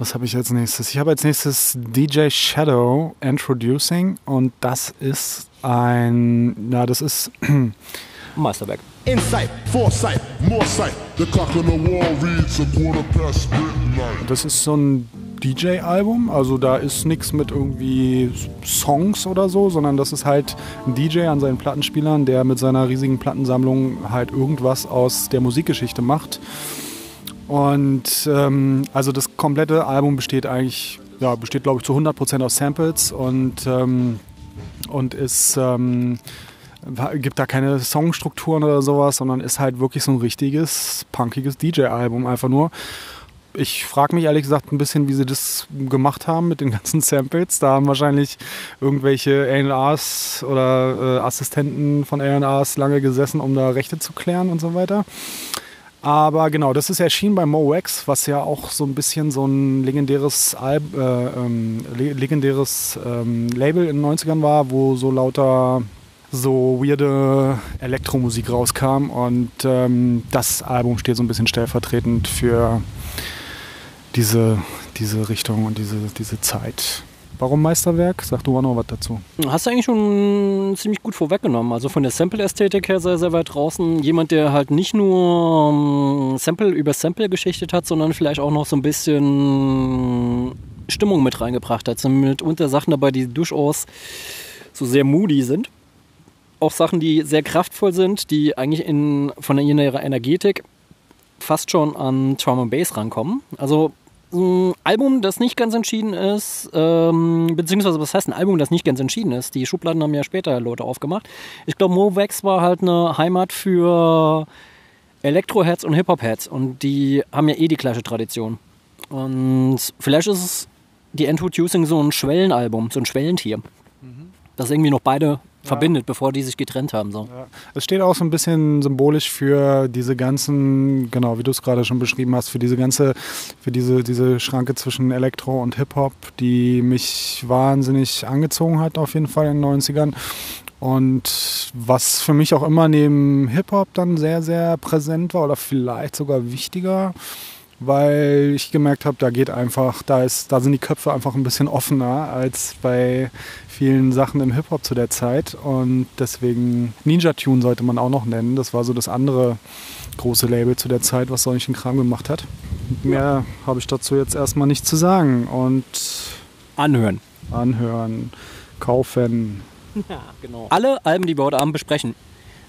Was habe ich als nächstes? Ich habe als nächstes DJ Shadow Introducing und das ist ein. Na, das ist. Meisterwerk. Insight, foresight, more sight. The clock on the wall reads a quarter past midnight. Das ist so ein DJ-Album, also da ist nichts mit irgendwie Songs oder so, sondern das ist halt ein DJ an seinen Plattenspielern, der mit seiner riesigen Plattensammlung halt irgendwas aus der Musikgeschichte macht. Und ähm, also das komplette Album besteht eigentlich, ja, besteht glaube ich zu 100% aus Samples und, ähm, und ist, ähm, gibt da keine Songstrukturen oder sowas, sondern ist halt wirklich so ein richtiges, punkiges DJ-Album einfach nur ich frage mich ehrlich gesagt ein bisschen, wie sie das gemacht haben mit den ganzen Samples. Da haben wahrscheinlich irgendwelche A&Rs oder äh, Assistenten von A&Rs lange gesessen, um da Rechte zu klären und so weiter. Aber genau, das ist erschienen bei MoWax, was ja auch so ein bisschen so ein legendäres, Alb, äh, ähm, legendäres ähm, Label in den 90ern war, wo so lauter so weirde Elektromusik rauskam. Und ähm, das Album steht so ein bisschen stellvertretend für diese, diese Richtung und diese, diese Zeit. Warum Meisterwerk? Sag du mal noch was dazu. Hast du eigentlich schon ziemlich gut vorweggenommen. Also von der Sample-Ästhetik her sehr, sehr weit draußen. Jemand, der halt nicht nur ähm, Sample über Sample geschichtet hat, sondern vielleicht auch noch so ein bisschen Stimmung mit reingebracht hat. Sind mitunter Sachen dabei, die durchaus so sehr moody sind. Auch Sachen, die sehr kraftvoll sind, die eigentlich in, von ihrer Energetik fast schon an and Bass rankommen. Also ein Album, das nicht ganz entschieden ist, ähm, beziehungsweise was heißt ein Album, das nicht ganz entschieden ist? Die Schubladen haben ja später Leute aufgemacht. Ich glaube, Movex war halt eine Heimat für Elektro-Heads und Hip-Hop-Heads und die haben ja eh die gleiche Tradition. Und vielleicht ist es die Introducing so ein Schwellenalbum, so ein Schwellentier, das irgendwie noch beide verbindet, bevor die sich getrennt haben. So. Es steht auch so ein bisschen symbolisch für diese ganzen, genau, wie du es gerade schon beschrieben hast, für diese ganze, für diese, diese Schranke zwischen Elektro und Hip-Hop, die mich wahnsinnig angezogen hat, auf jeden Fall in den 90ern. Und was für mich auch immer neben Hip-Hop dann sehr, sehr präsent war oder vielleicht sogar wichtiger, weil ich gemerkt habe, da geht einfach, da ist, da sind die Köpfe einfach ein bisschen offener als bei vielen Sachen im Hip-Hop zu der Zeit. Und deswegen Ninja Tune sollte man auch noch nennen. Das war so das andere große Label zu der Zeit, was solchen Kram gemacht hat. Mehr habe ich dazu jetzt erstmal nicht zu sagen. Und anhören. Anhören, kaufen. Ja, genau. Alle Alben, die wir heute Abend besprechen,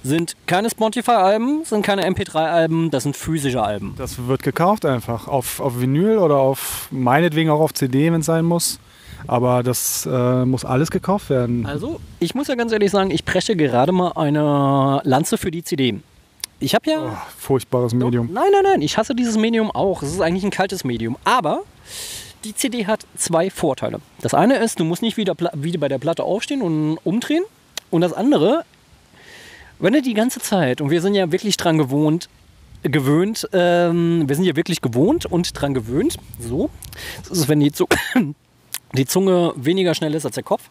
sind keine Spotify-Alben, sind keine MP3-Alben, das sind physische Alben. Das wird gekauft einfach. Auf, auf Vinyl oder auf meinetwegen auch auf CD, wenn es sein muss. Aber das äh, muss alles gekauft werden. Also, ich muss ja ganz ehrlich sagen, ich presche gerade mal eine Lanze für die CD. Ich habe ja. Oh, furchtbares Medium. Nein, nein, nein, ich hasse dieses Medium auch. Es ist eigentlich ein kaltes Medium. Aber die CD hat zwei Vorteile. Das eine ist, du musst nicht wieder, wieder bei der Platte aufstehen und umdrehen. Und das andere, wenn du die ganze Zeit, und wir sind ja wirklich dran gewohnt, gewöhnt, ähm, wir sind ja wirklich gewohnt und dran gewöhnt, so, das ist, wenn die, Zu die Zunge weniger schnell ist als der Kopf,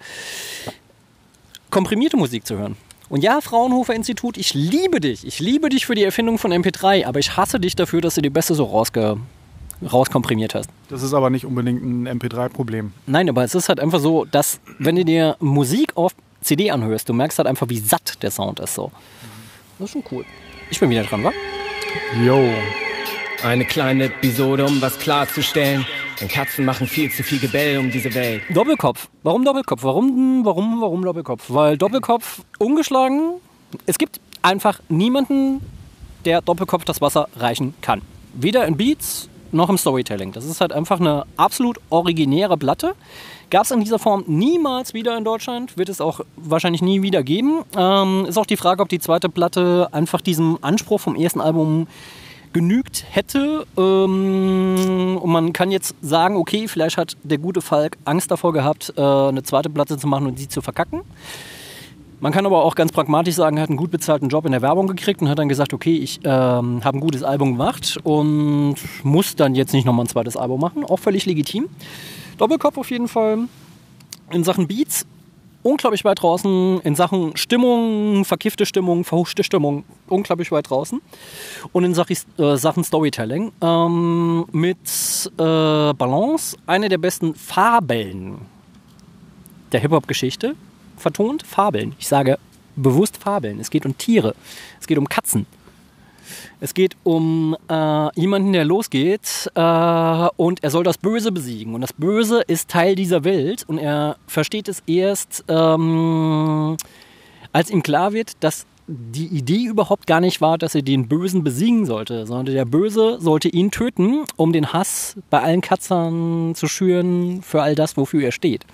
komprimierte Musik zu hören. Und ja, Fraunhofer Institut, ich liebe dich. Ich liebe dich für die Erfindung von MP3, aber ich hasse dich dafür, dass du die Beste so rausge rauskomprimiert hast. Das ist aber nicht unbedingt ein MP3-Problem. Nein, aber es ist halt einfach so, dass wenn du dir Musik auf CD anhörst, du merkst halt einfach, wie satt der Sound ist. So. Das ist schon cool. Ich bin wieder dran, wa? Jo. Eine kleine Episode, um was klarzustellen. Denn Katzen machen viel zu viel Gebell um diese Welt. Doppelkopf. Warum Doppelkopf? Warum, warum, warum Doppelkopf? Weil Doppelkopf ungeschlagen, es gibt einfach niemanden, der Doppelkopf das Wasser reichen kann. Weder in Beats noch im Storytelling. Das ist halt einfach eine absolut originäre Platte. Gab es in dieser Form niemals wieder in Deutschland, wird es auch wahrscheinlich nie wieder geben. Ähm, ist auch die Frage, ob die zweite Platte einfach diesem Anspruch vom ersten Album genügt hätte. Ähm, und man kann jetzt sagen, okay, vielleicht hat der gute Falk Angst davor gehabt, äh, eine zweite Platte zu machen und die zu verkacken. Man kann aber auch ganz pragmatisch sagen, er hat einen gut bezahlten Job in der Werbung gekriegt und hat dann gesagt, okay, ich ähm, habe ein gutes Album gemacht und muss dann jetzt nicht nochmal ein zweites Album machen. Auch völlig legitim. Doppelkopf auf jeden Fall. In Sachen Beats unglaublich weit draußen. In Sachen Stimmung, verkiffte Stimmung, verhuschte Stimmung, unglaublich weit draußen. Und in Sachen, äh, Sachen Storytelling ähm, mit äh, Balance eine der besten Fabeln der Hip-Hop-Geschichte vertont. Fabeln. Ich sage bewusst Fabeln. Es geht um Tiere. Es geht um Katzen. Es geht um äh, jemanden, der losgeht äh, und er soll das Böse besiegen. Und das Böse ist Teil dieser Welt und er versteht es erst, ähm, als ihm klar wird, dass die Idee überhaupt gar nicht war, dass er den Bösen besiegen sollte, sondern der Böse sollte ihn töten, um den Hass bei allen Katzern zu schüren für all das, wofür er steht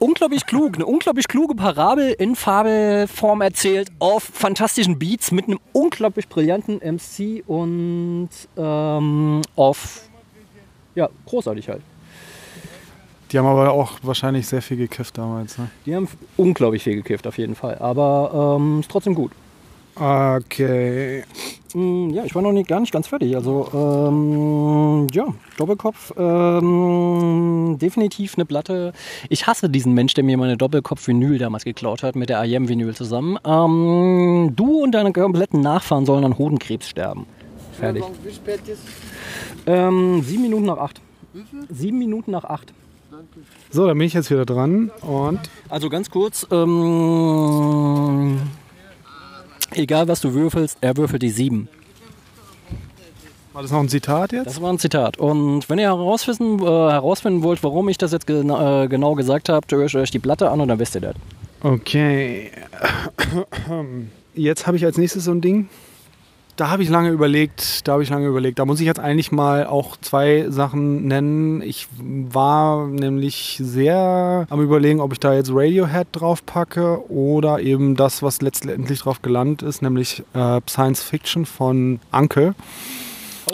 unglaublich klug, eine unglaublich kluge Parabel in Fabelform erzählt, auf fantastischen Beats mit einem unglaublich brillanten MC und ähm, auf, ja, großartig halt. Die haben aber auch wahrscheinlich sehr viel gekifft damals. Ne? Die haben unglaublich viel gekifft, auf jeden Fall. Aber ähm, ist trotzdem gut. Okay. Ja, ich war noch nicht, gar nicht ganz fertig. Also, ähm, ja, Doppelkopf, ähm, definitiv eine Platte. Ich hasse diesen Mensch, der mir meine Doppelkopf-Vinyl damals geklaut hat, mit der IM-Vinyl zusammen. Ähm, du und deine kompletten Nachfahren sollen an Hodenkrebs sterben. Fertig. Wie spät ist? Ähm, sieben Minuten nach acht. Sieben Minuten nach acht. So, dann bin ich jetzt wieder dran und. Also ganz kurz, ähm, egal was du würfelst, er würfelt die sieben. War das noch ein Zitat jetzt? Das war ein Zitat. Und wenn ihr herausfinden, äh, herausfinden wollt, warum ich das jetzt gena äh, genau gesagt habe, hört euch die Platte an und dann wisst ihr das. Okay. Jetzt habe ich als nächstes so ein Ding. Da habe ich lange überlegt, da habe ich lange überlegt. Da muss ich jetzt eigentlich mal auch zwei Sachen nennen. Ich war nämlich sehr am überlegen, ob ich da jetzt Radiohead drauf packe oder eben das, was letztendlich drauf gelandet ist, nämlich äh, Science Fiction von Anke.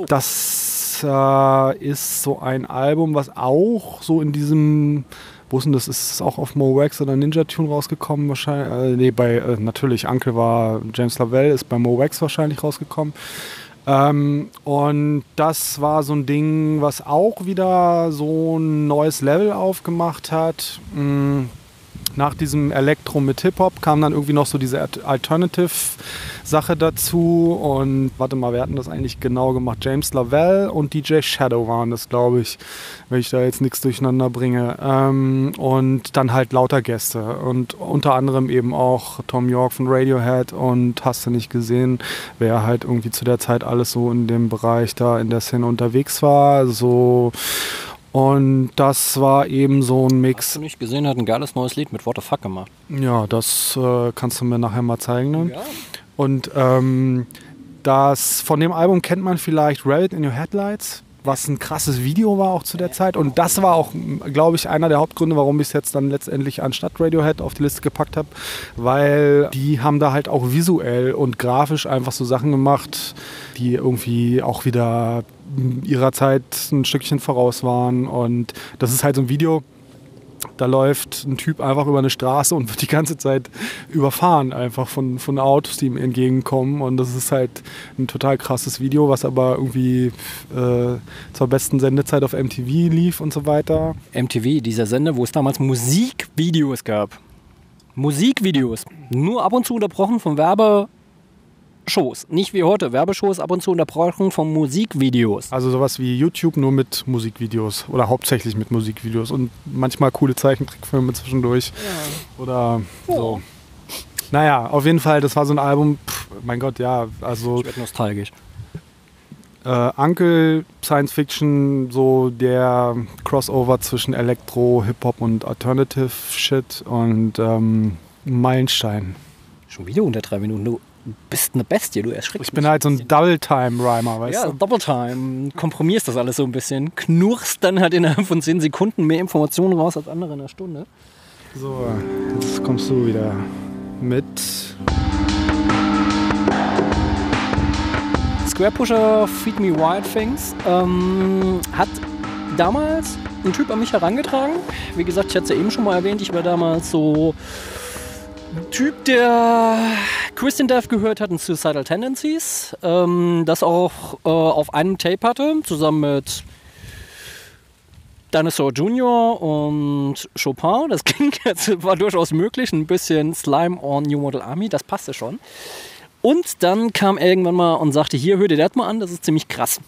Das äh, ist so ein Album, was auch so in diesem wo ist denn das? Ist es auch auf Mo Wax oder Ninja Tune rausgekommen? Wahrscheinlich. Äh, nee, bei äh, natürlich, Anke war James Lavelle, ist bei Mo Wax wahrscheinlich rausgekommen. Ähm, und das war so ein Ding, was auch wieder so ein neues Level aufgemacht hat. Mm, nach diesem Elektro mit Hip-Hop kam dann irgendwie noch so diese Alternative-Sache dazu. Und warte mal, wer hatten das eigentlich genau gemacht? James Lavelle und DJ Shadow waren das, glaube ich, wenn ich da jetzt nichts durcheinander bringe. Ähm, und dann halt lauter Gäste. Und unter anderem eben auch Tom York von Radiohead und hast du nicht gesehen, wer halt irgendwie zu der Zeit alles so in dem Bereich da in der Szene unterwegs war. So und das war eben so ein Mix. Hast du nicht gesehen, hat ein geiles neues Lied mit What the Fuck gemacht. Ja, das äh, kannst du mir nachher mal zeigen. Ne? Ja. Und ähm, das, von dem Album kennt man vielleicht Rabbit in Your Headlights, was ein krasses Video war auch zu der Zeit. Und das war auch, glaube ich, einer der Hauptgründe, warum ich es jetzt dann letztendlich anstatt Radiohead auf die Liste gepackt habe, weil die haben da halt auch visuell und grafisch einfach so Sachen gemacht, die irgendwie auch wieder ihrer Zeit ein Stückchen voraus waren. Und das ist halt so ein Video, da läuft ein Typ einfach über eine Straße und wird die ganze Zeit überfahren, einfach von, von Autos, die ihm entgegenkommen. Und das ist halt ein total krasses Video, was aber irgendwie äh, zur besten Sendezeit auf MTV lief und so weiter. MTV, dieser Sender, wo es damals Musikvideos gab. Musikvideos. Nur ab und zu unterbrochen vom Werbe, Shows. Nicht wie heute, Werbeshows ab und zu unterbrochen von Musikvideos. Also sowas wie YouTube nur mit Musikvideos oder hauptsächlich mit Musikvideos und manchmal coole Zeichentrickfilme zwischendurch. Ja. Oder so. Naja, auf jeden Fall, das war so ein Album, pff, mein Gott, ja, also. Ich werde nostalgisch. Äh, Uncle, Science Fiction, so der Crossover zwischen Elektro, Hip-Hop und Alternative Shit und ähm, Meilenstein. Schon wieder unter drei Minuten. Du bist eine Bestie, du erschreckst Ich bin halt so ein Double-Time-Rhymer, weißt ja, du? Ja, Double-Time. Komprimierst das alles so ein bisschen. Knurrst dann halt innerhalb von 10 Sekunden mehr Informationen raus als andere in einer Stunde. So, jetzt kommst du wieder mit. Square Pusher Feed Me Wild Things ähm, hat damals ein Typ an mich herangetragen. Wie gesagt, ich hatte es ja eben schon mal erwähnt, ich war damals so Typ, der Christian Death gehört hat in Suicidal Tendencies, ähm, das auch äh, auf einem Tape hatte, zusammen mit Dinosaur Jr. und Chopin. Das ging jetzt, war durchaus möglich. Ein bisschen Slime on New Model Army, das passte schon. Und dann kam irgendwann mal und sagte, hier, hör dir das mal an, das ist ziemlich krass.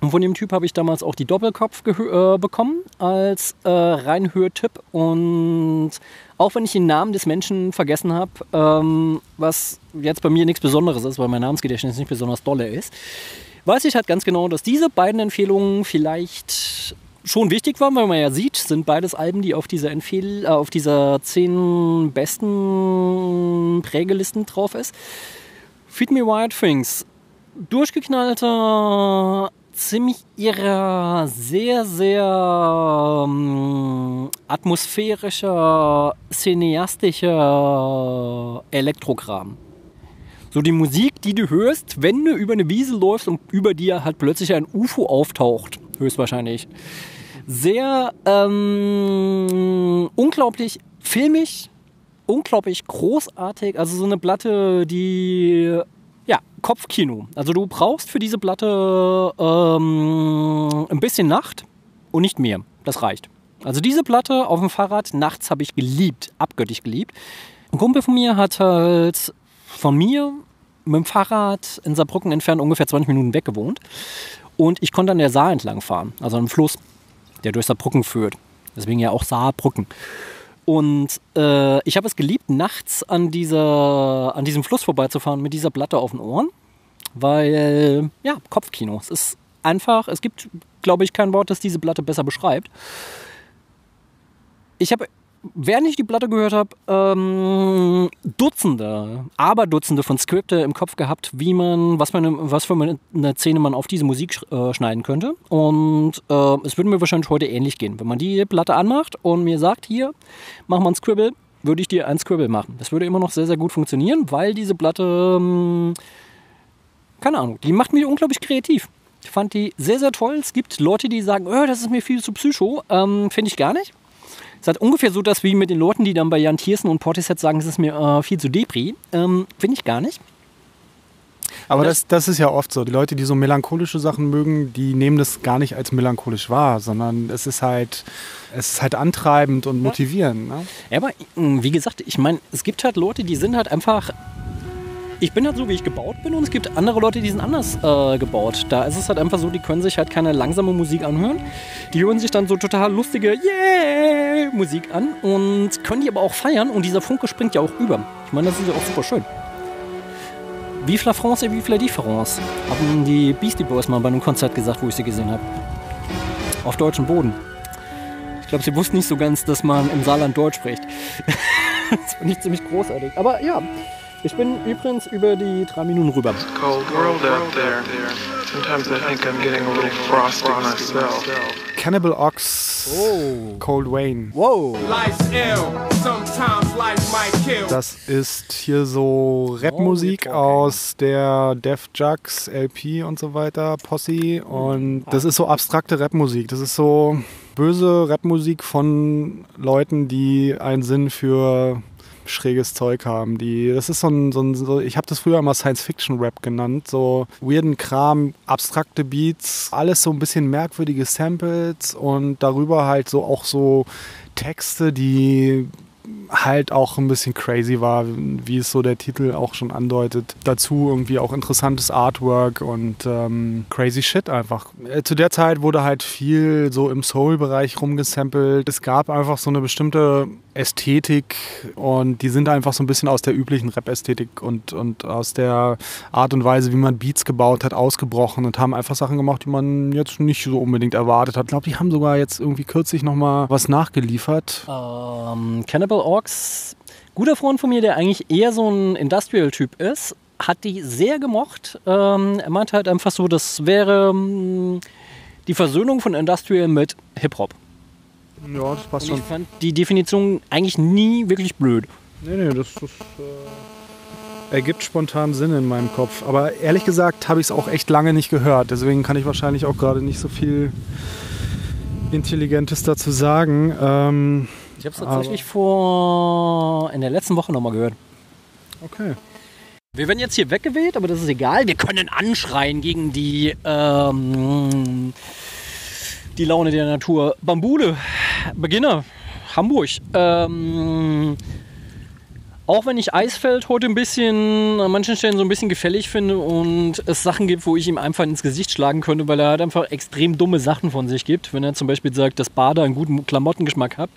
Und von dem Typ habe ich damals auch die Doppelkopf äh, bekommen als äh, Reinhörtipp. Und auch wenn ich den Namen des Menschen vergessen habe, ähm, was jetzt bei mir nichts Besonderes ist, weil mein Namensgedächtnis nicht besonders dolle ist, weiß ich halt ganz genau, dass diese beiden Empfehlungen vielleicht schon wichtig waren, weil man ja sieht, sind beides Alben, die auf dieser, Empfehl äh, auf dieser zehn besten Prägelisten drauf ist. Feed Me Wild Things durchgeknallter ziemlich ihrer sehr, sehr ähm, atmosphärischer, cineastischer Elektrokram. So die Musik, die du hörst, wenn du über eine Wiese läufst und über dir halt plötzlich ein UFO auftaucht, höchstwahrscheinlich. Sehr ähm, unglaublich filmig, unglaublich großartig. Also so eine Platte, die ja, Kopfkino. Also du brauchst für diese Platte ähm, ein bisschen Nacht und nicht mehr. Das reicht. Also diese Platte auf dem Fahrrad nachts habe ich geliebt, abgöttisch geliebt. Ein Kumpel von mir hat halt von mir mit dem Fahrrad in Saarbrücken entfernt ungefähr 20 Minuten weg gewohnt. Und ich konnte an der Saar entlang fahren, also am Fluss, der durch Saarbrücken führt. Deswegen ja auch Saarbrücken. Und äh, ich habe es geliebt, nachts an, dieser, an diesem Fluss vorbeizufahren mit dieser Platte auf den Ohren, weil, ja, Kopfkino. Es ist einfach, es gibt, glaube ich, kein Wort, das diese Platte besser beschreibt. Ich habe während ich die Platte gehört habe, ähm, Dutzende, aber Dutzende von Skripte im Kopf gehabt, wie man, was man, was für eine Szene man auf diese Musik sch äh, schneiden könnte. Und äh, es würde mir wahrscheinlich heute ähnlich gehen. Wenn man die Platte anmacht und mir sagt, hier, mach mal ein Scribble, würde ich dir ein Scribble machen. Das würde immer noch sehr, sehr gut funktionieren, weil diese Platte, ähm, keine Ahnung, die macht mich unglaublich kreativ. Ich fand die sehr, sehr toll. Es gibt Leute, die sagen, oh, das ist mir viel zu psycho. Ähm, Finde ich gar nicht. Es hat ungefähr so das wie mit den Leuten, die dann bei Jan Thiersen und Portishead sagen, es ist mir äh, viel zu Depri. Ähm, Finde ich gar nicht. Aber das, das ist ja oft so. Die Leute, die so melancholische Sachen mögen, die nehmen das gar nicht als melancholisch wahr, sondern es ist halt, es ist halt antreibend und motivierend. Ne? Ja, aber mh, wie gesagt, ich meine, es gibt halt Leute, die sind halt einfach. Ich bin halt so, wie ich gebaut bin, und es gibt andere Leute, die sind anders äh, gebaut. Da ist es halt einfach so, die können sich halt keine langsame Musik anhören. Die hören sich dann so total lustige Yeah Musik an und können die aber auch feiern und dieser Funke springt ja auch über. Ich meine, das ist ja auch super schön. Vive la France et vive la différence, haben die Beastie Boys mal bei einem Konzert gesagt, wo ich sie gesehen habe. Auf deutschem Boden. Ich glaube, sie wussten nicht so ganz, dass man im Saarland Deutsch spricht. das fand ich ziemlich großartig. Aber ja, ich bin übrigens über die drei Minuten rüber. Cold world out there. Sometimes I think I'm getting a little frosty myself. Cannibal Ox, Cold Wayne. Wow. Life's ill. Sometimes life might kill. Das ist hier so Rapmusik aus der Def Jux LP und so weiter, Posse. Und das ist so abstrakte Rapmusik. Das ist so böse Rapmusik von Leuten, die einen Sinn für schräges Zeug haben. Die, das ist so ein, so ein so, ich habe das früher immer Science-Fiction-Rap genannt, so weirden Kram, abstrakte Beats, alles so ein bisschen merkwürdige Samples und darüber halt so auch so Texte, die halt auch ein bisschen crazy war, wie es so der Titel auch schon andeutet. Dazu irgendwie auch interessantes Artwork und ähm, crazy shit einfach. Äh, Zu der Zeit wurde halt viel so im Soul-Bereich rumgesampelt. Es gab einfach so eine bestimmte Ästhetik und die sind einfach so ein bisschen aus der üblichen Rap-Ästhetik und, und aus der Art und Weise, wie man Beats gebaut hat, ausgebrochen und haben einfach Sachen gemacht, die man jetzt nicht so unbedingt erwartet hat. Ich glaube, die haben sogar jetzt irgendwie kürzlich nochmal was nachgeliefert. Ähm, Cannibal Orcs, guter Freund von mir, der eigentlich eher so ein Industrial-Typ ist, hat die sehr gemocht. Ähm, er meinte halt einfach so, das wäre ähm, die Versöhnung von Industrial mit Hip-Hop. Ja, das passt Und ich schon. fand die Definition eigentlich nie wirklich blöd. Nee, nee, das, das äh, ergibt spontan Sinn in meinem Kopf. Aber ehrlich gesagt habe ich es auch echt lange nicht gehört. Deswegen kann ich wahrscheinlich auch gerade nicht so viel Intelligentes dazu sagen. Ähm, Ich habe es tatsächlich vor in der letzten Woche nochmal gehört. Okay. Wir werden jetzt hier weggewählt, aber das ist egal. Wir können anschreien gegen die, ähm, die Laune der Natur. Bambule, Beginner, Hamburg. Ähm, auch wenn ich Eisfeld heute ein bisschen, an manchen Stellen so ein bisschen gefällig finde und es Sachen gibt, wo ich ihm einfach ins Gesicht schlagen könnte, weil er halt einfach extrem dumme Sachen von sich gibt. Wenn er zum Beispiel sagt, dass Bader einen guten Klamottengeschmack hat.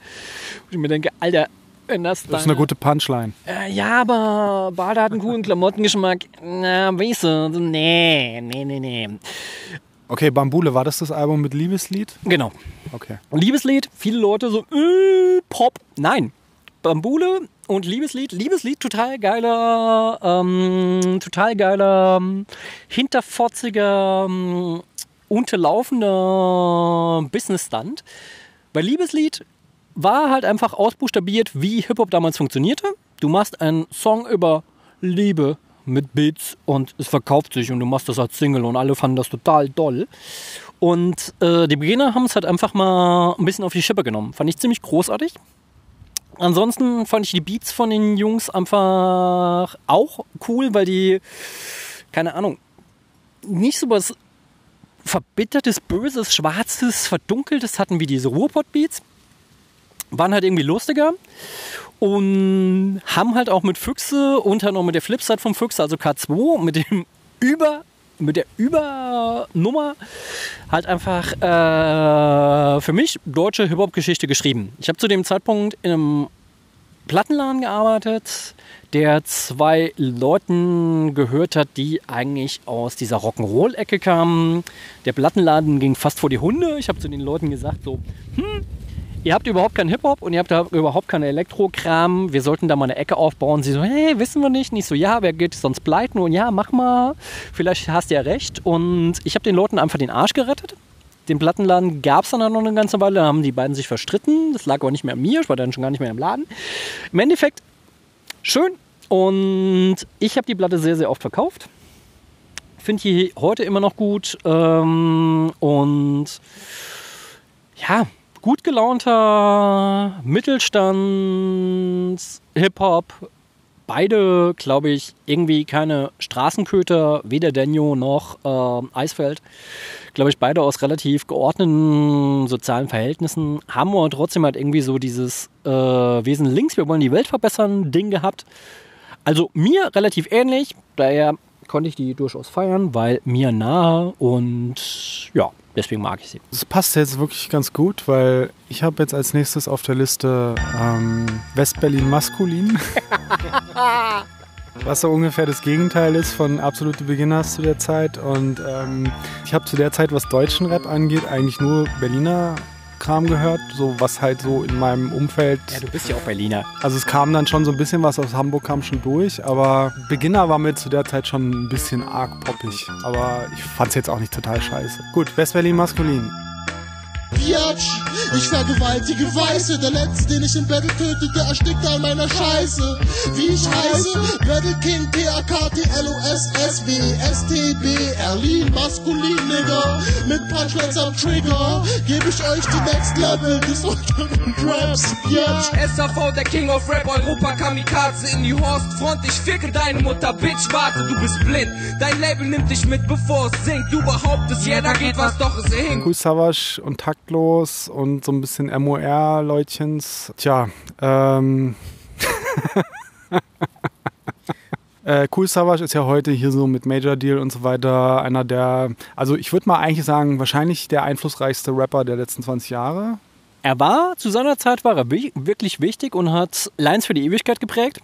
Und ich mir denke, Alter, wenn das Das ist eine gute Punchline. äh, ja, aber Bader hat einen guten Klamottengeschmack. Na, weißt du, so, nee, nee, nee, nee. Okay, Bambule, war das das Album mit Liebeslied? Genau. Okay. Liebeslied, viele Leute so, äh, Pop. Nein. Bambule und Liebeslied. Liebeslied, total geiler, ähm, total geiler, ähm, hinterfotziger, ähm, unterlaufender Business-Stunt. Bei Liebeslied war halt einfach ausbuchstabiert, wie Hip-Hop damals funktionierte. Du machst einen Song über Liebe mit Beats und es verkauft sich und du machst das als Single und alle fanden das total toll. Und äh, die Beginner haben es halt einfach mal ein bisschen auf die Schippe genommen. Fand ich ziemlich großartig. Ansonsten fand ich die Beats von den Jungs einfach auch cool, weil die, keine Ahnung, nicht so was verbittertes, böses, schwarzes, verdunkeltes hatten wie diese Ruhrpott-Beats. Waren halt irgendwie lustiger und haben halt auch mit Füchse und halt noch mit der Flipside vom Füchse, also K2, mit dem Über, mit der Übernummer halt einfach äh, für mich deutsche Hip-Hop-Geschichte geschrieben. Ich habe zu dem Zeitpunkt in einem Plattenladen gearbeitet, der zwei Leuten gehört hat, die eigentlich aus dieser Rock'n'Roll-Ecke kamen. Der Plattenladen ging fast vor die Hunde. Ich habe zu den Leuten gesagt, so, hm, ihr habt überhaupt keinen Hip-Hop und ihr habt da überhaupt keinen Elektro-Kram. Wir sollten da mal eine Ecke aufbauen. Sie so, hey, wissen wir nicht. Nicht so, ja, wer geht sonst pleiten? Und ja, mach mal. Vielleicht hast du ja recht. Und ich habe den Leuten einfach den Arsch gerettet. Den Plattenladen gab es dann noch eine ganze Weile. Da haben die beiden sich verstritten. Das lag aber nicht mehr an mir. Ich war dann schon gar nicht mehr im Laden. Im Endeffekt, schön. Und ich habe die Platte sehr, sehr oft verkauft. Finde die heute immer noch gut. Ähm, und ja, gut gelaunter Mittelstand, Hip-Hop. Beide, glaube ich, irgendwie keine Straßenköter, weder Daniel noch äh, Eisfeld. Glaube ich, beide aus relativ geordneten sozialen Verhältnissen. Haben aber trotzdem halt irgendwie so dieses äh, Wesen links, wir wollen die Welt verbessern, Ding gehabt. Also mir relativ ähnlich, daher konnte ich die durchaus feiern, weil mir nahe und ja, deswegen mag ich sie. Das passt jetzt wirklich ganz gut, weil ich habe jetzt als nächstes auf der Liste ähm, Westberlin maskulin. Was so ungefähr das Gegenteil ist von absolute Beginners zu der Zeit. Und ähm, ich habe zu der Zeit, was deutschen Rap angeht, eigentlich nur Berliner Kram gehört, so was halt so in meinem Umfeld. Ja, du bist ja auch Berliner. Also es kam dann schon so ein bisschen was aus Hamburg kam schon durch, aber Beginner war mir zu der Zeit schon ein bisschen arg poppig. Aber ich fand es jetzt auch nicht total scheiße. Gut, Westberlin maskulin. Biatch, ich vergewaltige Weiße. Der letzte, den ich im Battle tötete, erstickt an meiner Scheiße. Wie ich heiße? Battle King, P-A-K-T-L-O-S-S-W-E-S-T-B. Erlin, maskulin, Nigga. Mit Punchlines am Trigger. Gebe ich euch die Next Level des unteren Raps. Biatch. SAV, der King of Rap, Europa Kamikaze in die Horstfront. Ich ficke deine Mutter, Bitch, warte, du bist blind. Dein Label nimmt dich mit, bevor es singt. Du behauptest, ja, da geht was, doch es hinkt. Cool Savage und taktlos und so ein bisschen MOR-Leutchens. Tja, ähm. Äh, cool Savage ist ja heute hier so mit Major Deal und so weiter einer der, also ich würde mal eigentlich sagen, wahrscheinlich der einflussreichste Rapper der letzten 20 Jahre. Er war, zu seiner Zeit war er wi- wirklich wichtig und hat Lines für die Ewigkeit geprägt.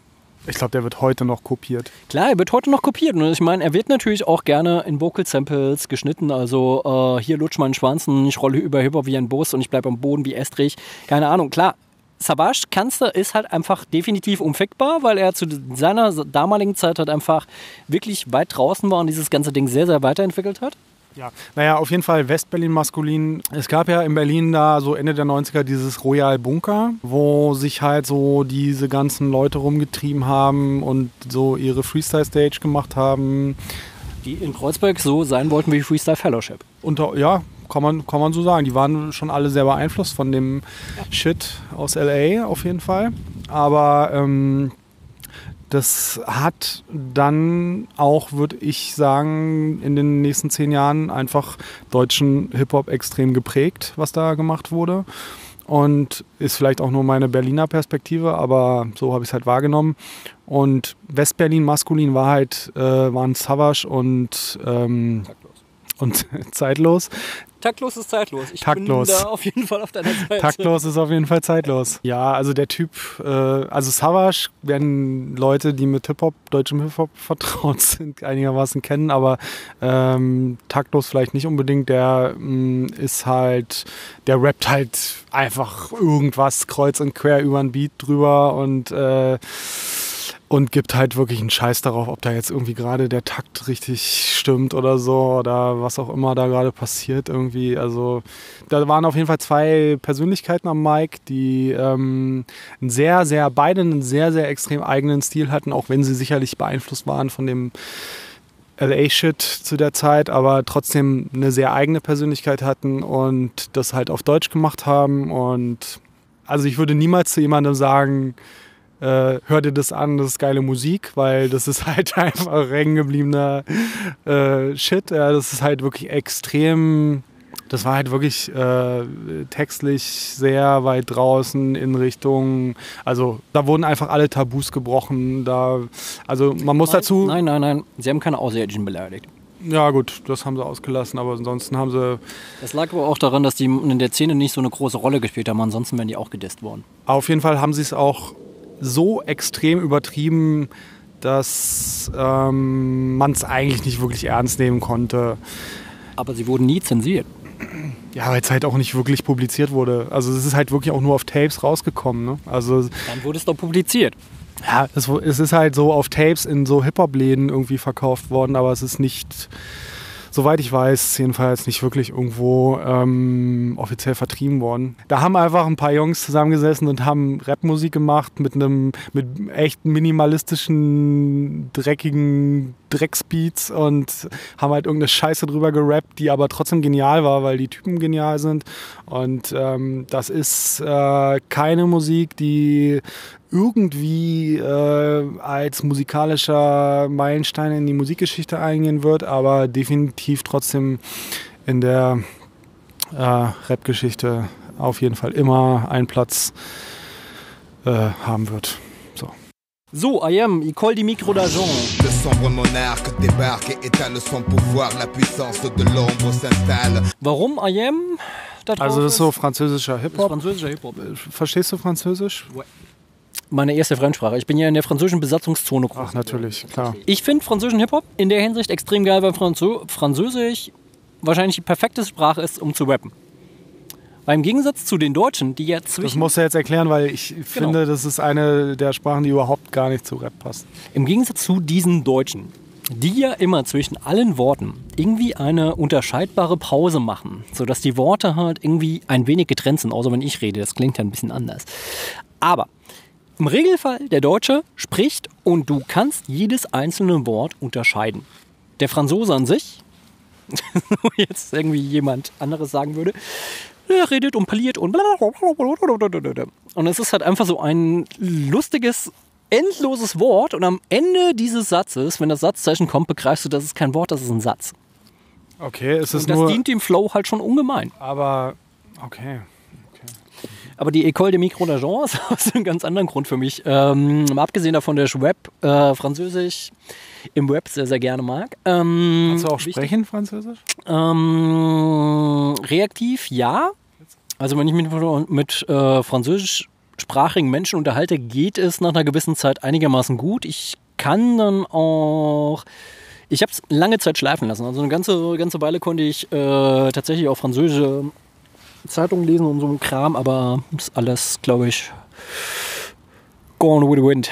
Ich glaube, der wird heute noch kopiert. Klar, er wird heute noch kopiert. Und ich meine, er wird natürlich auch gerne in Vocal Samples geschnitten. Also äh, hier lutsch meinen Schwanzen, ich rolle über Hip-Hop wie ein Bus und ich bleibe am Boden wie Estrich. Keine Ahnung, klar. Savage Kanzler ist halt einfach definitiv unfickbar, weil er zu seiner damaligen Zeit halt einfach wirklich weit draußen war und dieses ganze Ding sehr, sehr weiterentwickelt hat. Ja, naja, auf jeden Fall Westberlin maskulin. Es gab ja in Berlin da so Ende der 90er dieses Royal Bunker, wo sich halt so diese ganzen Leute rumgetrieben haben und so ihre Freestyle-Stage gemacht haben. Die in Kreuzberg so sein wollten wie Freestyle Fellowship. Unter, ja, kann man, kann man so sagen. Die waren schon alle sehr beeinflusst von dem Shit aus LA auf jeden Fall. Aber ähm, das hat dann auch, würde ich sagen, in den nächsten zehn Jahren einfach deutschen Hip-Hop extrem geprägt, was da gemacht wurde. Und ist vielleicht auch nur meine Berliner Perspektive, aber so habe ich es halt wahrgenommen. Und Westberlin maskulin war halt, äh, waren Savage und, ähm, und zeitlos. Taktlos ist zeitlos. Ich Taktlos. bin da auf jeden Fall auf deiner Seite. Taktlos ist auf jeden Fall zeitlos. Ja, also der Typ, äh, also Savage werden Leute, die mit Hip-Hop, deutschem Hip-Hop vertraut sind, einigermaßen kennen, aber ähm, taktlos vielleicht nicht unbedingt. Der mh, ist halt, der rappt halt einfach irgendwas kreuz und quer über ein Beat drüber und äh, und gibt halt wirklich einen Scheiß darauf, ob da jetzt irgendwie gerade der Takt richtig stimmt oder so oder was auch immer da gerade passiert irgendwie. Also da waren auf jeden Fall zwei Persönlichkeiten am Mic, die ähm, einen sehr, sehr, beide einen sehr, sehr extrem eigenen Stil hatten, auch wenn sie sicherlich beeinflusst waren von dem LA-Shit zu der Zeit, aber trotzdem eine sehr eigene Persönlichkeit hatten und das halt auf Deutsch gemacht haben. Und also ich würde niemals zu jemandem sagen, äh, hör dir das an, das ist geile Musik, weil das ist halt einfach hängen gebliebener äh, Shit. Ja, das ist halt wirklich extrem. Das war halt wirklich äh, textlich sehr weit draußen in Richtung. Also da wurden einfach alle Tabus gebrochen. Da, also man muss nein, dazu. Nein, nein, nein. Sie haben keine Außerirdischen beleidigt. Ja gut, das haben sie ausgelassen, aber ansonsten haben sie. Das lag aber auch daran, dass die in der Szene nicht so eine große Rolle gespielt haben. Ansonsten wären die auch gedisst worden. Auf jeden Fall haben sie es auch so extrem übertrieben, dass ähm, man es eigentlich nicht wirklich ernst nehmen konnte. Aber sie wurden nie zensiert. Ja, weil es halt auch nicht wirklich publiziert wurde. Also es ist halt wirklich auch nur auf Tapes rausgekommen. Ne? Also Dann wurde es doch publiziert. ja, es, es ist halt so auf Tapes in so Hip-Hop-Läden irgendwie verkauft worden, aber es ist nicht, soweit ich weiß, jedenfalls nicht wirklich irgendwo ähm, offiziell vertrieben worden. Da haben einfach ein paar Jungs zusammengesessen und haben Rapmusik gemacht mit einem mit echt minimalistischen, dreckigen Drecksbeats und haben halt irgendeine Scheiße drüber gerappt, die aber trotzdem genial war, weil die Typen genial sind. Und ähm, das ist äh, keine Musik, die irgendwie äh, als musikalischer Meilenstein in die Musikgeschichte eingehen wird, aber definitiv trotzdem in der äh, Rap-Geschichte auf jeden Fall immer einen Platz äh, haben wird. So. So, I am, il colle die Micro d'argent. Le sombre monarque débarque et étale son pouvoir. La puissance de l'ombre s'installe. Warum I am? Da Also das ist so französischer Hip-Hop. französischer Hip-Hop. Verstehst du Französisch? Meine erste Fremdsprache. Ich bin ja in der französischen Besatzungszone groß. Ach, natürlich, klar. Ich finde französischen Hip-Hop in der Hinsicht extrem geil, weil Franzö Französisch wahrscheinlich die perfekte Sprache ist, um zu rappen. Weil im Gegensatz zu den Deutschen, die ja Das zwischen musst du jetzt erklären, weil ich finde, das ist eine der Sprachen, die überhaupt gar nicht zu Rap passt. Im Gegensatz zu diesen Deutschen, die ja immer zwischen allen Worten irgendwie eine unterscheidbare Pause machen, sodass die Worte halt irgendwie ein wenig getrennt sind, außer wenn ich rede, das klingt ja ein bisschen anders. Aber im Regelfall der Deutsche spricht und du kannst jedes einzelne Wort unterscheiden. Der Franzose an sich, wo jetzt irgendwie jemand anderes sagen würde, er redet und parliert und blablabla. und es ist halt einfach so ein lustiges, endloses Wort und am Ende dieses Satzes, wenn das Satzzeichen kommt, begreifst du, das ist kein Wort, das ist ein Satz. Okay, es ist Und das nur. dient dem Flow halt schon ungemein. Aber okay. Aber die École de Micro d'Agent ist aus einem ganz anderen Grund für mich. Ähm, mal abgesehen davon, dass ich Web, äh, Französisch im Web sehr, sehr gerne mag. Ähm, Kannst du auch wichtig- sprechen, Französisch? Ähm, reaktiv ja. Also wenn ich mich mit, mit äh, französischsprachigen Menschen unterhalte, geht es nach einer gewissen Zeit einigermaßen gut. Ich kann dann auch... Ich habe es lange Zeit schleifen lassen. Also eine ganze, ganze Weile konnte ich äh, tatsächlich auch französische Zeitungen lesen und so ein Kram, aber ist alles, glaube ich, gone with the wind.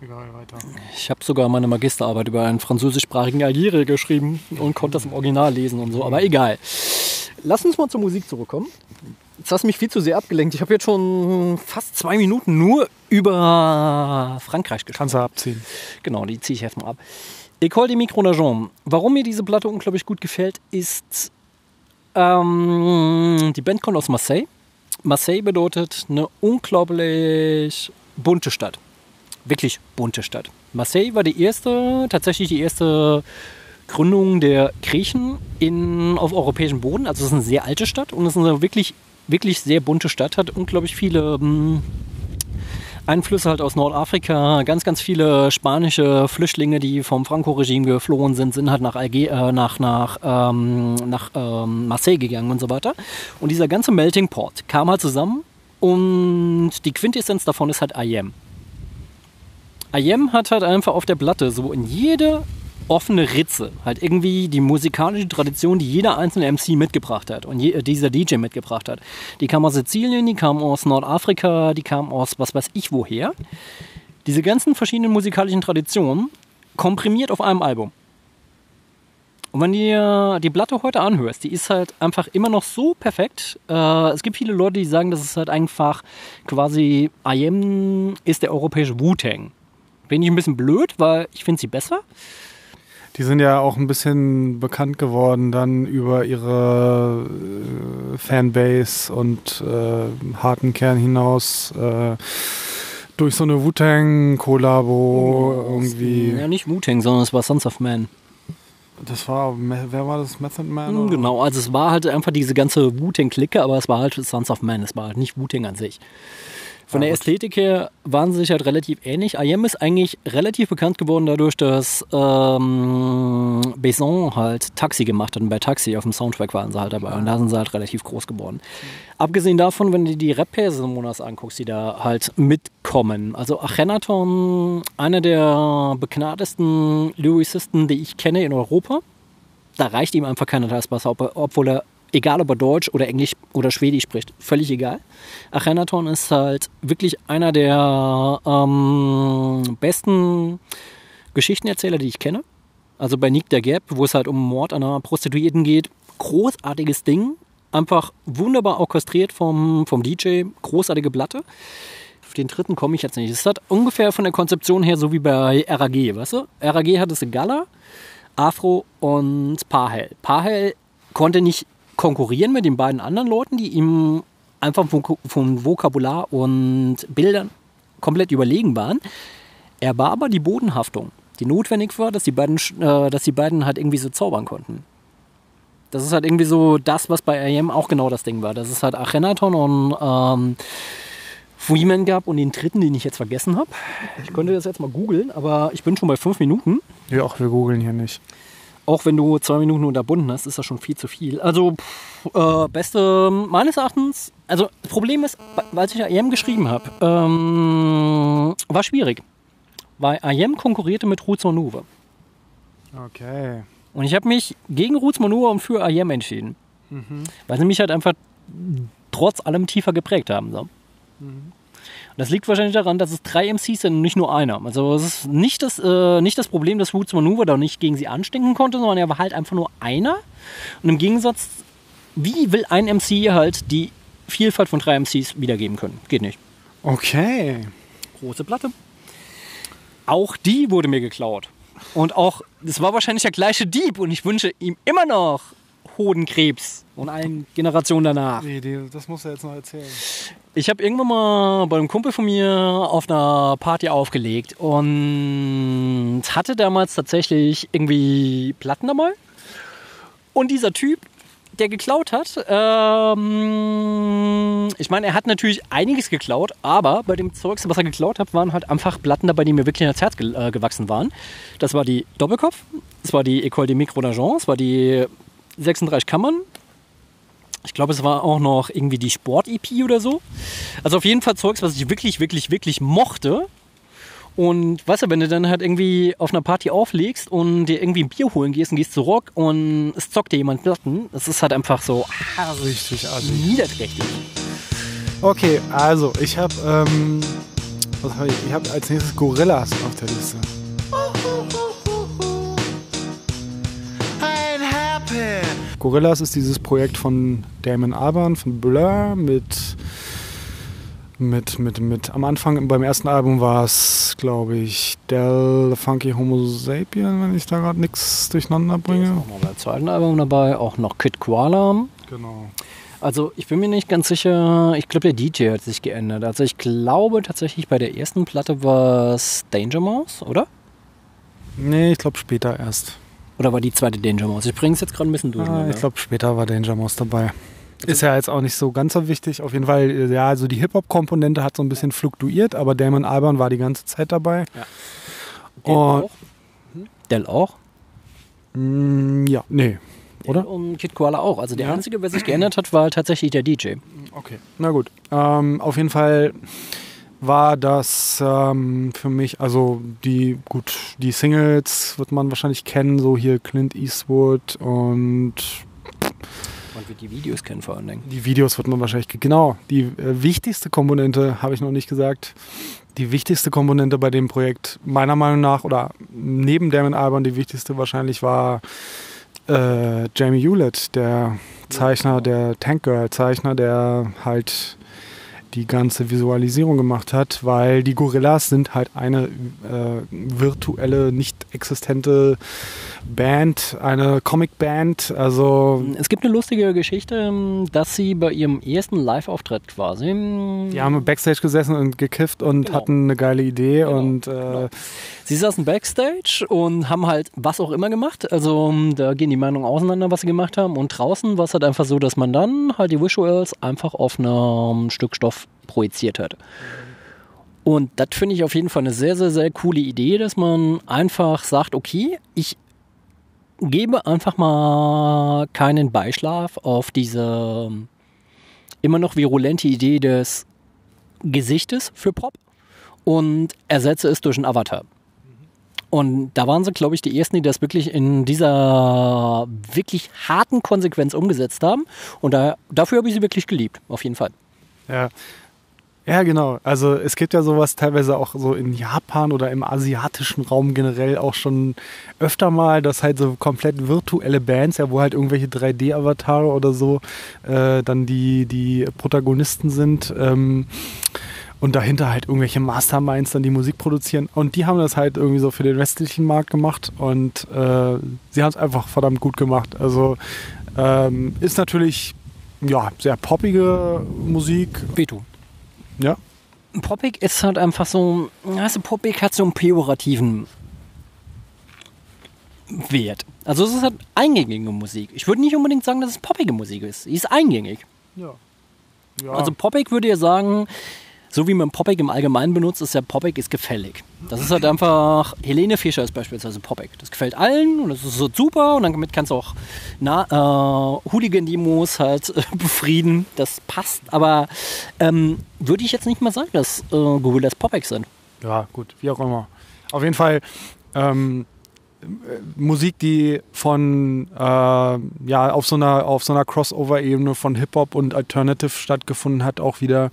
Egal, weiter. Ich habe sogar meine Magisterarbeit über einen französischsprachigen Algerier geschrieben und konnte das im Original lesen und so, aber egal. Lass uns mal zur Musik zurückkommen. Jetzt hast du mich viel zu sehr abgelenkt. Ich habe jetzt schon fast zwei Minuten nur über Frankreich gesprochen. Kannst du abziehen. Genau, die ziehe ich erstmal ab. École des Micro d'Agent. Warum mir diese Platte unglaublich gut gefällt, ist, ähm, die Band kommt aus Marseille. Marseille bedeutet eine unglaublich bunte Stadt. Wirklich bunte Stadt. Marseille war die erste, tatsächlich die erste Gründung der Griechen in, auf europäischem Boden. Also es ist eine sehr alte Stadt und es ist eine wirklich, wirklich sehr bunte Stadt. Hat unglaublich viele ähm, Einflüsse halt aus Nordafrika. Ganz, ganz viele spanische Flüchtlinge, die vom Franco-Regime geflohen sind, sind halt nach, Alge äh, nach, nach, ähm, nach ähm, Marseille gegangen und so weiter. Und dieser ganze Melting Pot kam halt zusammen und die Quintessenz davon ist halt IM. IM hat halt einfach auf der Platte so in jede offene Ritze halt irgendwie die musikalische Tradition, die jeder einzelne MC mitgebracht hat und je, äh, dieser DJ mitgebracht hat. Die kam aus Sizilien, die kam aus Nordafrika, die kam aus was weiß ich woher. Diese ganzen verschiedenen musikalischen Traditionen komprimiert auf einem Album. Und wenn du dir die Platte heute anhörst, die ist halt einfach immer noch so perfekt. Äh, es gibt viele Leute, die sagen, das ist halt einfach quasi IM ist der europäische Wu-Tang. Bin ich ein bisschen blöd, weil ich finde sie besser. Die sind ja auch ein bisschen bekannt geworden dann über ihre äh, Fanbase und äh, harten Kern hinaus. Äh, durch so eine Wu-Tang-Kollabo irgendwie. Ja, nicht Wu-Tang, sondern es war Sons of Man. Das war, wer war das? Method Man? Mhm, oder? Genau, also es war halt einfach diese ganze Wu-Tang-Clique, aber es war halt Sons of Man, es war halt nicht Wu-Tang an sich. Von der Ästhetik her waren sie sich halt relativ ähnlich. IM ist eigentlich relativ bekannt geworden dadurch, dass ähm, Besson halt Taxi gemacht hat. Und bei Taxi auf dem Soundtrack waren sie halt dabei. Und da sind sie halt relativ groß geworden. Abgesehen davon, wenn du die Rap-Personas anguckst, die da halt mitkommen. Also Akhenaton, einer der begnadesten Lyricisten, die ich kenne in Europa. Da reicht ihm einfach keiner Taskbass, ob- obwohl er Egal, ob er Deutsch oder Englisch oder Schwedisch spricht, völlig egal. Akhenaton ist halt wirklich einer der ähm, besten Geschichtenerzähler, die ich kenne. Also bei Nick der Gap, wo es halt um Mord an einer Prostituierten geht, großartiges Ding. Einfach wunderbar orchestriert vom, vom DJ, großartige Platte. Auf den dritten komme ich jetzt nicht. Es hat ungefähr von der Konzeption her so wie bei RAG, weißt du? RAG hat es Gala, Afro und Pahel. Pahel konnte nicht konkurrieren mit den beiden anderen Leuten, die ihm einfach vom, Vokabular und Bildern komplett überlegen waren. Er war aber die Bodenhaftung, die notwendig war, dass die beiden, äh, dass die beiden halt irgendwie so zaubern konnten. Das ist halt irgendwie so das, was bei IM auch genau das Ding war. Das ist halt Achenaton und ähm, Freeman gab und den dritten, den ich jetzt vergessen habe. Ich könnte das jetzt mal googeln, aber ich bin schon bei fünf Minuten. Ja, auch wir googeln hier nicht. Auch wenn du zwei Minuten unterbunden hast, ist das schon viel zu viel. Also, pff, äh, beste, meines Erachtens, also das Problem ist, weil ich IM geschrieben habe, ähm, war schwierig. Weil IM konkurrierte mit Roots Manuva. Okay. Und ich habe mich gegen Roots Manuva und für IM entschieden. Mhm. Weil sie mich halt einfach trotz allem tiefer geprägt haben. So. Mhm. Das liegt wahrscheinlich daran, dass es drei MCs sind und nicht nur einer. Also es ist nicht das, äh, nicht das Problem, dass Roots Maneuver da nicht gegen sie anstinken konnte, sondern er war halt einfach nur einer. Und im Gegensatz, wie will ein MC halt die Vielfalt von drei MCs wiedergeben können? Geht nicht. Okay. Große Platte. Auch die wurde mir geklaut. Und auch, das war wahrscheinlich der gleiche Dieb und ich wünsche ihm immer noch Hodenkrebs und allen Generationen danach. Nee, das muss er jetzt noch erzählen. Ich habe irgendwann mal bei einem Kumpel von mir auf einer Party aufgelegt und hatte damals tatsächlich irgendwie Platten dabei. Und dieser Typ, der geklaut hat, ähm, ich meine, er hat natürlich einiges geklaut, aber bei dem Zeugs, was er geklaut hat, waren halt einfach Platten dabei, die mir wirklich ans Herz ge äh, gewachsen waren. Das war die Doppelkopf, das war die École des Micro d'Argent, das war die 36 Kammern. Ich glaube, es war auch noch irgendwie die Sport-EP oder so. Also auf jeden Fall Zeugs, was ich wirklich, wirklich, wirklich mochte. Und weißt du, wenn du dann halt irgendwie auf einer Party auflegst und dir irgendwie ein Bier holen gehst und gehst zurück und es zockt dir jemand Platten, das ist halt einfach so ah, Richtig assi. niederträchtig. Okay, also ich habe ähm, was hab ich? Ich habe als nächstes Gorillas auf der Liste. Gorillas ist dieses Projekt von Damon Albarn von Blur mit mit, mit, mit, am Anfang beim ersten Album war es, glaube ich, Del Funky Homo Sapien, wenn ich da gerade nichts durcheinander bringe. Auch noch beim zweiten Album dabei, auch noch Kid Koala. Genau. Also ich bin mir nicht ganz sicher, ich glaube der DJ hat sich geändert. Also ich glaube tatsächlich bei der ersten Platte war es Danger Mouse, oder? Nee, ich glaube später erst. Oder war die zweite Danger Mouse? Ich bringe es jetzt gerade ein bisschen durch. Ah, ich glaube später war Danger Mouse dabei. Ist ja jetzt auch nicht so ganz so wichtig. Auf jeden Fall, äh, ja, also die Hip-Hop-Komponente hat so ein bisschen fluktuiert, aber Damon Albarn war die ganze Zeit dabei. Ja. Del Und, auch? Del auch? Mm, ja, nee. Oder? Und Kid Koala auch. Also der Ja. einzige, wer sich geändert hat, war tatsächlich der DJ. Okay. Na gut. Ähm, auf jeden Fall war das ähm, für mich, also die, gut, die Singles wird man wahrscheinlich kennen, so hier Clint Eastwood und Man wird die Videos kennen vor allen Dingen. die Videos wird man wahrscheinlich, genau, die äh, wichtigste Komponente, habe ich noch nicht gesagt, die wichtigste Komponente bei dem Projekt, meiner Meinung nach, oder neben Damon Albarn, die wichtigste wahrscheinlich war äh, Jamie Hewlett, der Zeichner, der Tank Girl Zeichner, der halt die ganze Visualisierung gemacht hat, weil die Gorillas sind halt eine äh, virtuelle, nicht existente Band, eine Comic-Band. Also Es gibt eine lustige Geschichte, dass sie bei ihrem ersten Live-Auftritt quasi. die haben Backstage gesessen und gekifft und Genau. hatten eine geile Idee und äh, Sie saßen Backstage und haben halt was auch immer gemacht. Also da gehen die Meinungen auseinander, was sie gemacht haben. Und draußen war es halt einfach so, dass man dann halt die Visuals einfach auf einem Stück Stoff projiziert hat. Und das finde ich auf jeden Fall eine sehr, sehr, sehr coole Idee, dass man einfach sagt, okay, ich gebe einfach mal keinen Beischlaf auf diese immer noch virulente Idee des Gesichtes für Pop und ersetze es durch einen Avatar. Und da waren sie, glaube ich, die ersten, die das wirklich in dieser wirklich harten Konsequenz umgesetzt haben. Und da, dafür habe ich sie wirklich geliebt, auf jeden Fall. Ja. Ja, genau. Also es gibt ja sowas teilweise auch so in Japan oder im asiatischen Raum generell auch schon öfter mal, dass halt so komplett virtuelle Bands, ja, wo halt irgendwelche 3D-Avatare oder so äh, dann die, die Protagonisten sind. Ähm, und dahinter halt irgendwelche Masterminds dann die Musik produzieren. Und die haben das halt irgendwie so für den restlichen Markt gemacht und äh, sie haben es einfach verdammt gut gemacht. Also ähm, ist natürlich ja, sehr poppige Musik. Beto. Ja. Poppig ist halt einfach so, also Poppig hat so einen pejorativen Wert. Also es ist halt eingängige Musik. Ich würde nicht unbedingt sagen, dass es poppige Musik ist. Sie ist eingängig. Ja. ja. Also Poppig würde ja sagen, so wie man Poppig im Allgemeinen benutzt, ist ja Poppig ist gefällig. Das ist halt einfach, Helene Fischer ist beispielsweise Poppig. Das gefällt allen und das ist so super und damit kannst du auch äh, Hooligan-Demos halt äh, befrieden. Das passt, aber ähm, würde ich jetzt nicht mal sagen, dass äh, Gorillas Poppig sind. Ja, gut, wie auch immer. Auf jeden Fall ähm, Musik, die von äh, ja auf so einer auf so einer Crossover-Ebene von Hip Hop und Alternative stattgefunden hat auch wieder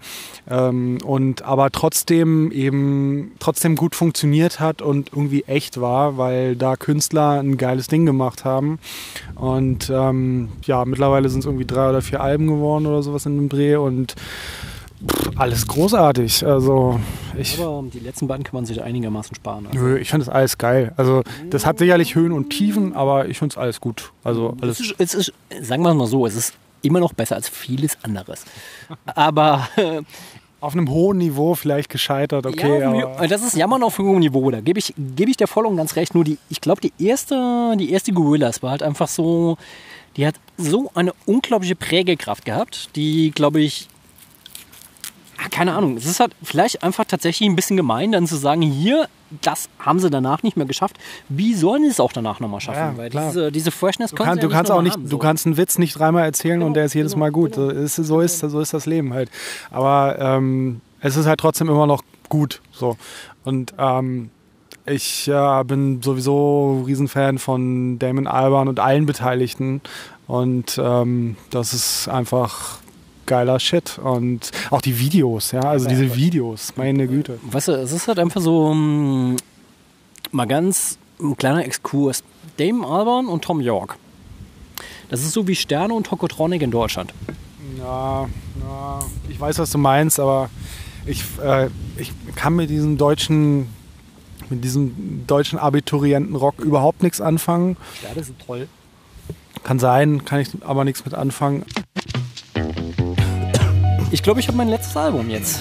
ähm, und aber trotzdem eben trotzdem gut funktioniert hat und irgendwie echt war, weil da Künstler ein geiles Ding gemacht haben. Und ähm, ja mittlerweile sind es irgendwie drei oder vier Alben geworden oder sowas in dem Dreh und alles großartig. Also ich Aber die letzten beiden kann man sich einigermaßen sparen. Also. Nö, ich finde das alles geil. Also das hat sicherlich Höhen und Tiefen, aber ich finde es alles gut. Also alles. Es ist, es ist, sagen wir es mal so, es ist immer noch besser als vieles anderes. Aber auf einem hohen Niveau vielleicht gescheitert, okay. ja, das ist Jammern auf hohem Niveau. Da gebe ich, gebe ich der voll und ganz recht. Nur die, ich glaube, die erste, die erste Gorillas war halt einfach so, die hat so eine unglaubliche Prägekraft gehabt, die, glaube ich, keine Ahnung, es ist halt vielleicht einfach tatsächlich ein bisschen gemein, dann zu sagen, hier, das haben sie danach nicht mehr geschafft. Wie sollen sie es auch danach nochmal schaffen? Ja, Weil diese, diese Freshness du, kann, sie ja du kannst auch nicht, haben, du so. kannst einen Witz nicht dreimal erzählen und der ist jedes Mal gut. So ist, so, ist, so ist das Leben halt. Aber ähm, es ist halt trotzdem immer noch gut. So. Und ähm, ich äh, bin sowieso Riesenfan von Damon Alban und allen Beteiligten. Und ähm, das ist einfach geiler Shit. Und auch die Videos, ja, also diese Videos, meine Güte. Weißt du, es ist halt einfach so mm, mal ganz ein kleiner Exkurs. Damon Alban und Tom York. Das ist so wie Sterne und Tokotronic in Deutschland. Ja, ja, ich weiß, was du meinst, aber ich, äh, ich kann mit diesem deutschen, mit diesem deutschen Abiturientenrock überhaupt nichts anfangen. Sterne sind toll. Kann sein, kann ich aber nichts mit anfangen. Ich glaube, ich habe mein letztes Album jetzt.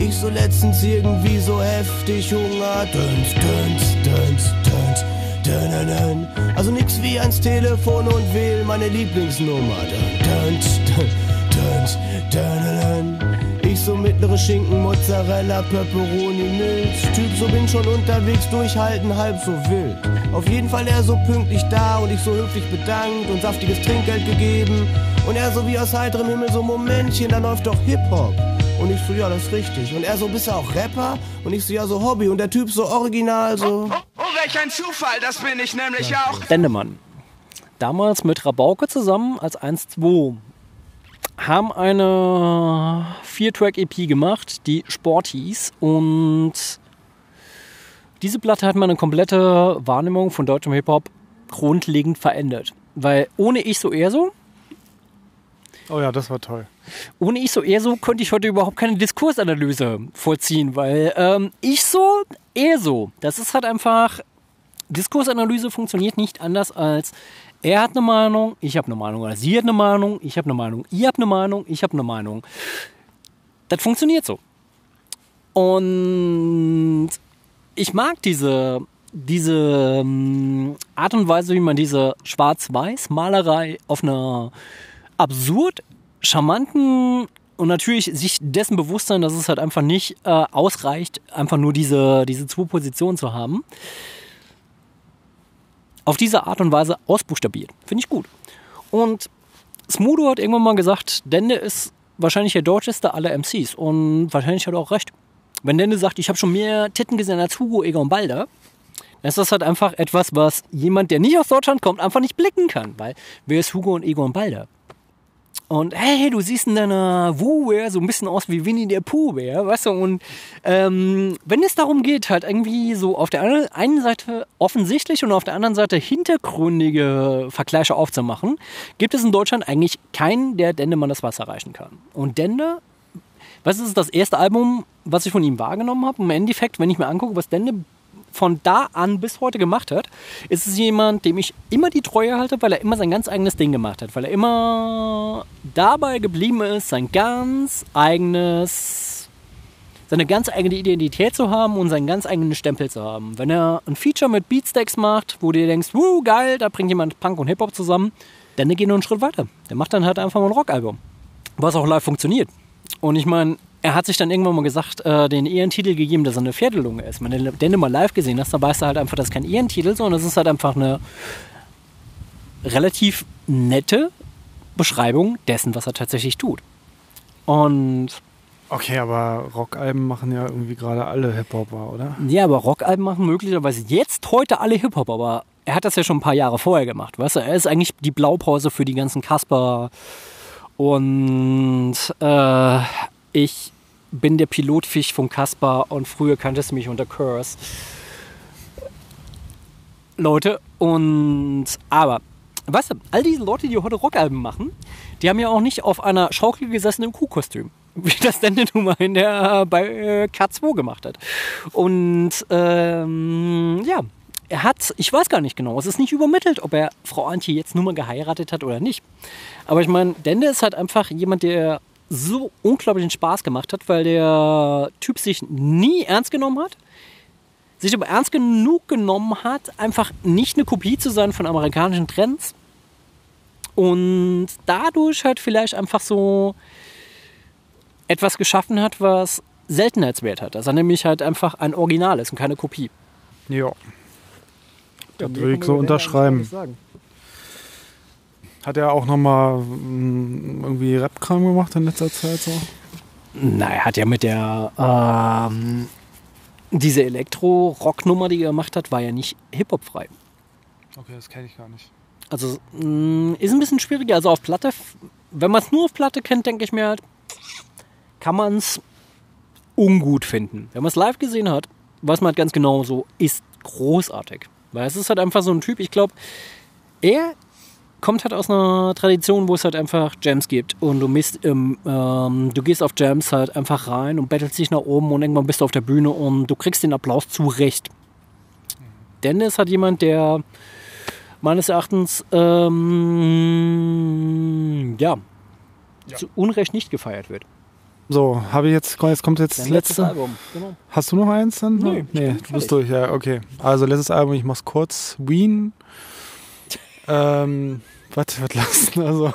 Ich so letztens irgendwie so heftig Hunger. Döns, döns, döns, döns. Also nix wie ans Telefon und wähl meine Lieblingsnummer. Döns, döns, döns, dönönen. So mittlere Schinken, Mozzarella, Pepperoni, Milch. Typ, so bin schon unterwegs, durchhalten, halb so wild. Auf jeden Fall er so pünktlich da und ich so höflich bedankt und saftiges Trinkgeld gegeben. Und er so wie aus heiterem Himmel so Momentchen, da läuft doch Hip-Hop. Und ich so, ja, das ist richtig. Und er so, bist du auch Rapper? Und ich so, ja, so Hobby. Und der Typ so original, so. Oh, welch ein Zufall, das bin ich nämlich auch. Dendemann. Damals mit Rabauke zusammen als 1-2 haben eine Vier-Track-EP gemacht, die Sport hieß. Und diese Platte hat meine komplette Wahrnehmung von deutschem Hip-Hop grundlegend verändert. Weil ohne ich so eher so, Oh ja, das war toll. ohne ich so eher so, könnte ich heute überhaupt keine Diskursanalyse vollziehen, weil ähm, ich so, eher so. Das ist halt einfach, Diskursanalyse funktioniert nicht anders als er hat eine Meinung, ich habe eine Meinung, oder sie hat eine Meinung, ich habe eine Meinung, ihr habt eine Meinung, ich habe eine Meinung. Das funktioniert so. Und ich mag diese, diese ähm, Art und Weise, wie man diese Schwarz-Weiß-Malerei auf einer absurd charmanten und natürlich sich dessen bewusst sein, dass es halt einfach nicht äh, ausreicht, einfach nur diese, diese zwei Positionen zu haben, auf diese Art und Weise ausbuchstabiert. Finde ich gut. Und Smudo hat irgendwann mal gesagt, Dende ist wahrscheinlich der deutscheste aller MCs und wahrscheinlich hat er auch recht. wenn Dende sagt, ich habe schon mehr Titten gesehen als Hugo Egon Balder, dann ist das halt einfach etwas, was jemand, der nicht aus Deutschland kommt, einfach nicht blicken kann. Weil wer ist Hugo und Egon Balder? Und hey, du siehst in deiner Wu-Wear so ein bisschen aus wie Winnie der Pooh-Wear, weißt du? Und ähm, wenn es darum geht, halt irgendwie so auf der einen Seite offensichtlich und auf der anderen Seite hintergründige Vergleiche aufzumachen, gibt es in Deutschland eigentlich keinen, der Dendemann das Wasser reichen kann. Und Dende, was ist das erste Album, was ich von ihm wahrgenommen habe? Im Endeffekt, wenn ich mir angucke, was Dende von da an bis heute gemacht hat, ist es jemand, dem ich immer die Treue halte, weil er immer sein ganz eigenes Ding gemacht hat, weil er immer dabei geblieben ist, sein ganz eigenes, seine ganz eigene Identität zu haben und seinen ganz eigenen Stempel zu haben. Wenn er ein Feature mit Beatsteaks macht, wo du dir denkst, wuh, geil, da bringt jemand Punk und Hip-Hop zusammen, dann geht nur einen Schritt weiter. Der macht dann halt einfach mal ein Rockalbum, was auch live funktioniert. Und ich meine, er hat sich dann irgendwann mal gesagt, äh, den Ehrentitel gegeben, dass er eine Pferdelunge ist. Wenn du den mal live gesehen hast, dann weißt du halt einfach, das ist kein Ehrentitel, sondern es ist halt einfach eine relativ nette Beschreibung dessen, was er tatsächlich tut. Und Okay, aber Rockalben machen ja irgendwie gerade alle Hip-Hopper, oder? ja, aber Rockalben machen möglicherweise jetzt heute alle Hip-Hop, aber er hat das ja schon ein paar Jahre vorher gemacht, weißt du? Er ist eigentlich die Blaupause für die ganzen Kasper und äh, ich bin der Pilotfisch von Kaspar und früher kanntest du mich unter Curse. Leute, und aber, weißt du, all diese Leute, die heute Rockalben machen, die haben ja auch nicht auf einer Schaukel gesessen im Kuhkostüm. Wie das denn nun mal in der, bei äh, K2 gemacht hat. Und ähm, ja, er hat, ich weiß gar nicht genau, es ist nicht übermittelt, ob er Frau Antje jetzt nur mal geheiratet hat oder nicht. Aber ich meine, Dende ist halt einfach jemand, der so unglaublichen Spaß gemacht hat, weil der Typ sich nie ernst genommen hat, sich aber ernst genug genommen hat, einfach nicht eine Kopie zu sein von amerikanischen Trends und dadurch halt vielleicht einfach so etwas geschaffen hat, was Seltenheitswert hat. Dass er nämlich halt einfach ein Original ist und keine Kopie. Ja. Das würde ich so unterschreiben. Hat er auch nochmal irgendwie Rap-Kram gemacht in letzter Zeit so? Na, er hat ja mit der ähm, diese Elektro-Rock-Nummer, die er gemacht hat, war ja nicht Hip-Hop-frei. Okay, das kenne ich gar nicht. Also mh, ist ein bisschen schwieriger. Also auf Platte, wenn man es nur auf Platte kennt, denke ich mir halt, kann man es ungut finden. Wenn man es live gesehen hat, weiß man halt ganz genau so, ist großartig. Weil es ist halt einfach so ein Typ, ich glaube, er kommt halt aus einer Tradition, wo es halt einfach Jams gibt und du misst, ähm, ähm, du gehst auf Jams halt einfach rein und bettelst dich nach oben und irgendwann bist du auf der Bühne und du kriegst den Applaus zurecht. Dennis hat jemand, der meines Erachtens ähm, ja, zu Unrecht nicht gefeiert wird. So, habe ich jetzt, jetzt kommt jetzt das letzte. Album, genau. Hast du noch eins dann? Nee, nee du bist durch, ja, okay. Also letztes Album, ich mach's kurz. Wien. Ähm, was, was lassen? Also.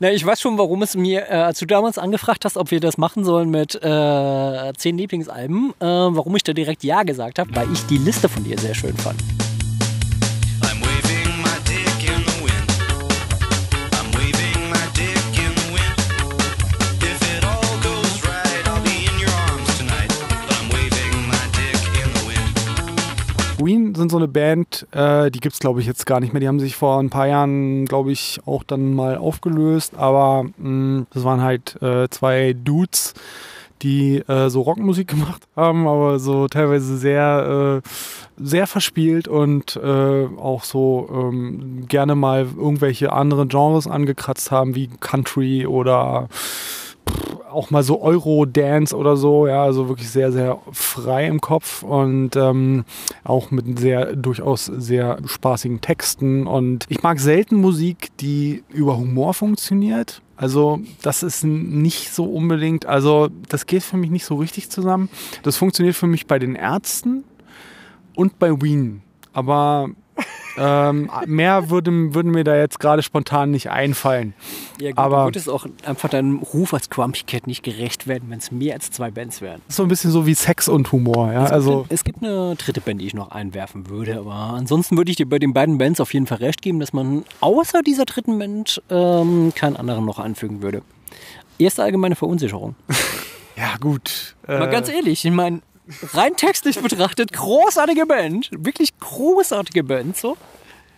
Na, ich weiß schon, warum es mir, äh, als du damals angefragt hast, ob wir das machen sollen mit äh, zehn Lieblingsalben, äh, warum ich da direkt Ja gesagt habe, weil ich die Liste von dir sehr schön fand. Queen sind so eine Band, äh, die gibt es glaube ich jetzt gar nicht mehr. Die haben sich vor ein paar Jahren, glaube ich, auch dann mal aufgelöst. Aber mh, das waren halt äh, zwei Dudes, die äh, so Rockmusik gemacht haben, aber so teilweise sehr, äh, sehr verspielt und äh, auch so ähm, gerne mal irgendwelche anderen Genres angekratzt haben, wie Country oder auch mal so Euro-Dance oder so, ja, also wirklich sehr, sehr frei im Kopf und ähm, auch mit sehr, durchaus sehr spaßigen Texten. Und ich mag selten Musik, die über Humor funktioniert. Also das ist nicht so unbedingt, also das geht für mich nicht so richtig zusammen. Das funktioniert für mich bei den Ärzten und bei Wien. Aber ähm, mehr würde, würden mir da jetzt gerade spontan nicht einfallen. Ja, gut, Aber du würdest auch einfach deinem Ruf als Grumpy Cat nicht gerecht werden, wenn es mehr als zwei Bands wären. so ein bisschen so wie Sex und Humor. Ja? Es, Also gibt, es gibt eine dritte Band, die ich noch einwerfen würde, aber ansonsten würde ich dir bei den beiden Bands auf jeden Fall recht geben, dass man außer dieser dritten Band ähm, keinen anderen noch anfügen würde. Erste allgemeine Verunsicherung. Ja, gut. Mal Äh, ganz ehrlich, ich meine, rein textlich betrachtet, großartige Band. Wirklich großartige Band, so.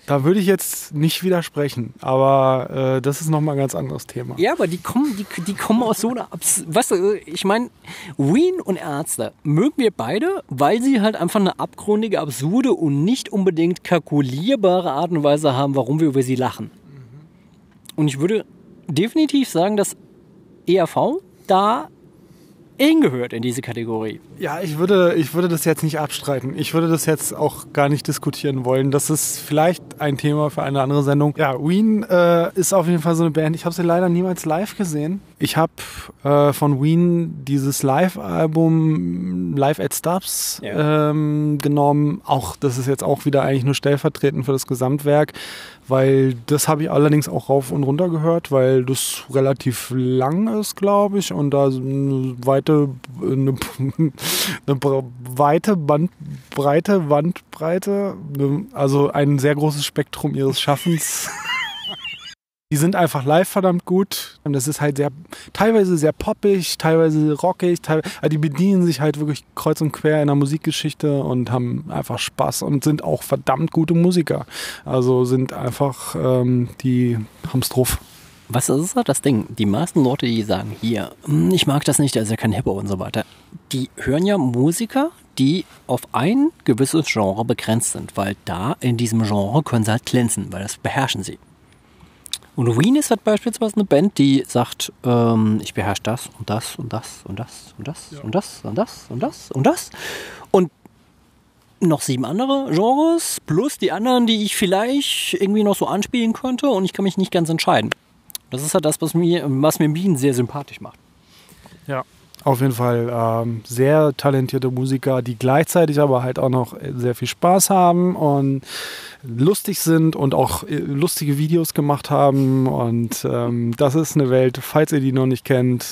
Da würde ich jetzt nicht widersprechen, aber äh, das ist nochmal ein ganz anderes Thema. Ja, aber die kommen, die, die kommen aus so einer. Abs weißt du, ich meine, Ween und Ärzte mögen wir beide, weil sie halt einfach eine abgründige, absurde und nicht unbedingt kalkulierbare Art und Weise haben, warum wir über sie lachen. Und ich würde definitiv sagen, dass ERV da hingehört in diese Kategorie. Ja, ich würde, ich würde das jetzt nicht abstreiten. Ich würde das jetzt auch gar nicht diskutieren wollen. Das ist vielleicht ein Thema für eine andere Sendung. Ja, Ween äh, ist auf jeden Fall so eine Band. Ich habe sie leider niemals live gesehen. Ich habe äh, von Ween dieses Live-Album Live at Stubbs ähm, genommen. Auch das ist jetzt auch wieder eigentlich nur stellvertretend für das Gesamtwerk, weil das habe ich allerdings auch rauf und runter gehört, weil das relativ lang ist, glaube ich, und da eine weite, eine, eine weite Band, breite Bandbreite, ne, also ein sehr großes Spektrum ihres Schaffens. Die sind einfach live verdammt gut. Das ist halt sehr, teilweise sehr poppig, teilweise rockig. Teilweise, also die bedienen sich halt wirklich kreuz und quer in der Musikgeschichte und haben einfach Spaß und sind auch verdammt gute Musiker. Also sind einfach, ähm, die haben's drauf. Was ist das Ding? Die meisten Leute, die sagen, hier, hm, ich mag das nicht, das ist ja kein Hip-Hop und so weiter, die hören ja Musiker, die auf ein gewisses Genre begrenzt sind, weil da in diesem Genre können sie halt glänzen, weil das beherrschen sie. Und Wien ist halt beispielsweise eine Band, die sagt, ähm, ich beherrsche das und das und das und das und das, ja. und das und das und das und das und das und noch sieben andere Genres plus die anderen, die ich vielleicht irgendwie noch so anspielen könnte und ich kann mich nicht ganz entscheiden. Das ist halt das, was mir, was mir Wien sehr sympathisch macht. Ja, auf jeden Fall ähm, sehr talentierte Musiker, die gleichzeitig aber halt auch noch sehr viel Spaß haben und lustig sind und auch äh, lustige Videos gemacht haben. Und ähm, das ist eine Welt, falls ihr die noch nicht kennt,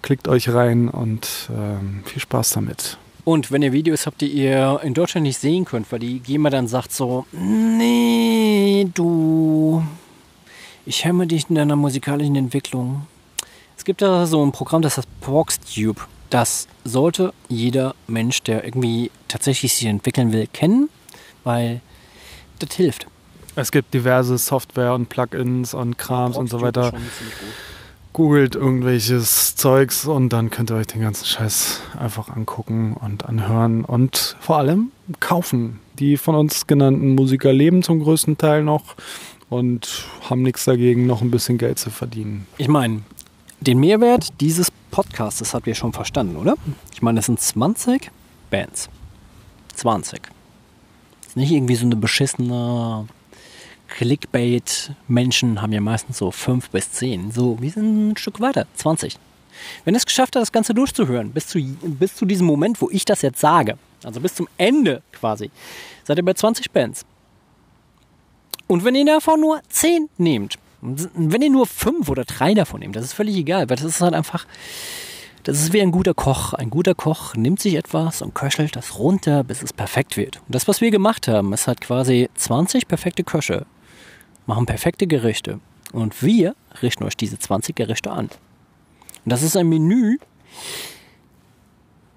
klickt euch rein und ähm, viel Spaß damit. Und wenn ihr Videos habt, die ihr in Deutschland nicht sehen könnt, weil die GEMA dann sagt so, nee, du, ich hemme dich in deiner musikalischen Entwicklung. Es gibt da so ein Programm, das heißt ProxTube. Das sollte jeder Mensch, der irgendwie tatsächlich sich entwickeln will, kennen, weil das hilft. Es gibt diverse Software und Plugins und Krams und so weiter. Googelt irgendwelches Zeugs und dann könnt ihr euch den ganzen Scheiß einfach angucken und anhören und vor allem kaufen. Die von uns genannten Musiker leben zum größten Teil noch und haben nichts dagegen, noch ein bisschen Geld zu verdienen. Ich meine, den Mehrwert dieses Podcasts, habt ihr schon verstanden, oder? Ich meine, das sind 20 Bands. 20. Das ist nicht irgendwie so eine beschissene Clickbait. Menschen haben ja meistens so 5 bis 10. So, wir sind ein Stück weiter. 20. Wenn es geschafft habt, das Ganze durchzuhören, bis zu, bis zu diesem Moment, wo ich das jetzt sage, also bis zum Ende quasi, seid ihr bei 20 Bands. Und wenn ihr davon nur 10 nehmt, wenn ihr nur 5 oder 3 davon nehmt, das ist völlig egal, weil das ist halt einfach, das ist wie ein guter Koch. Ein guter Koch nimmt sich etwas und köchelt das runter, bis es perfekt wird. Und das, was wir gemacht haben, ist halt quasi 20 perfekte Köche, machen perfekte Gerichte. Und wir richten euch diese 20 Gerichte an. Und das ist ein Menü,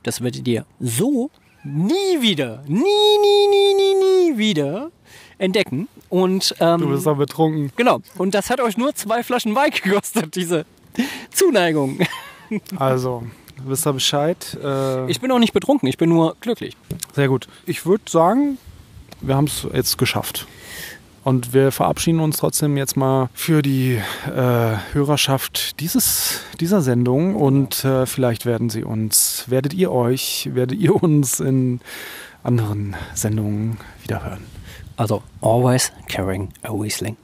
das werdet ihr so nie wieder, nie, nie, nie, nie, nie wieder entdecken. Und, ähm, Du bist doch betrunken. Genau. Und das hat euch nur zwei Flaschen Wein gekostet, diese Zuneigung. Also, wisst ihr Bescheid? Äh, Ich bin auch nicht betrunken, ich bin nur glücklich. Sehr gut. Ich würde sagen, wir haben es jetzt geschafft. Und wir verabschieden uns trotzdem jetzt mal für die äh, Hörerschaft dieses, dieser Sendung. Und äh, vielleicht werden sie uns, werdet ihr euch, werdet ihr uns in anderen Sendungen wiederhören. Also, always carrying a Riesling.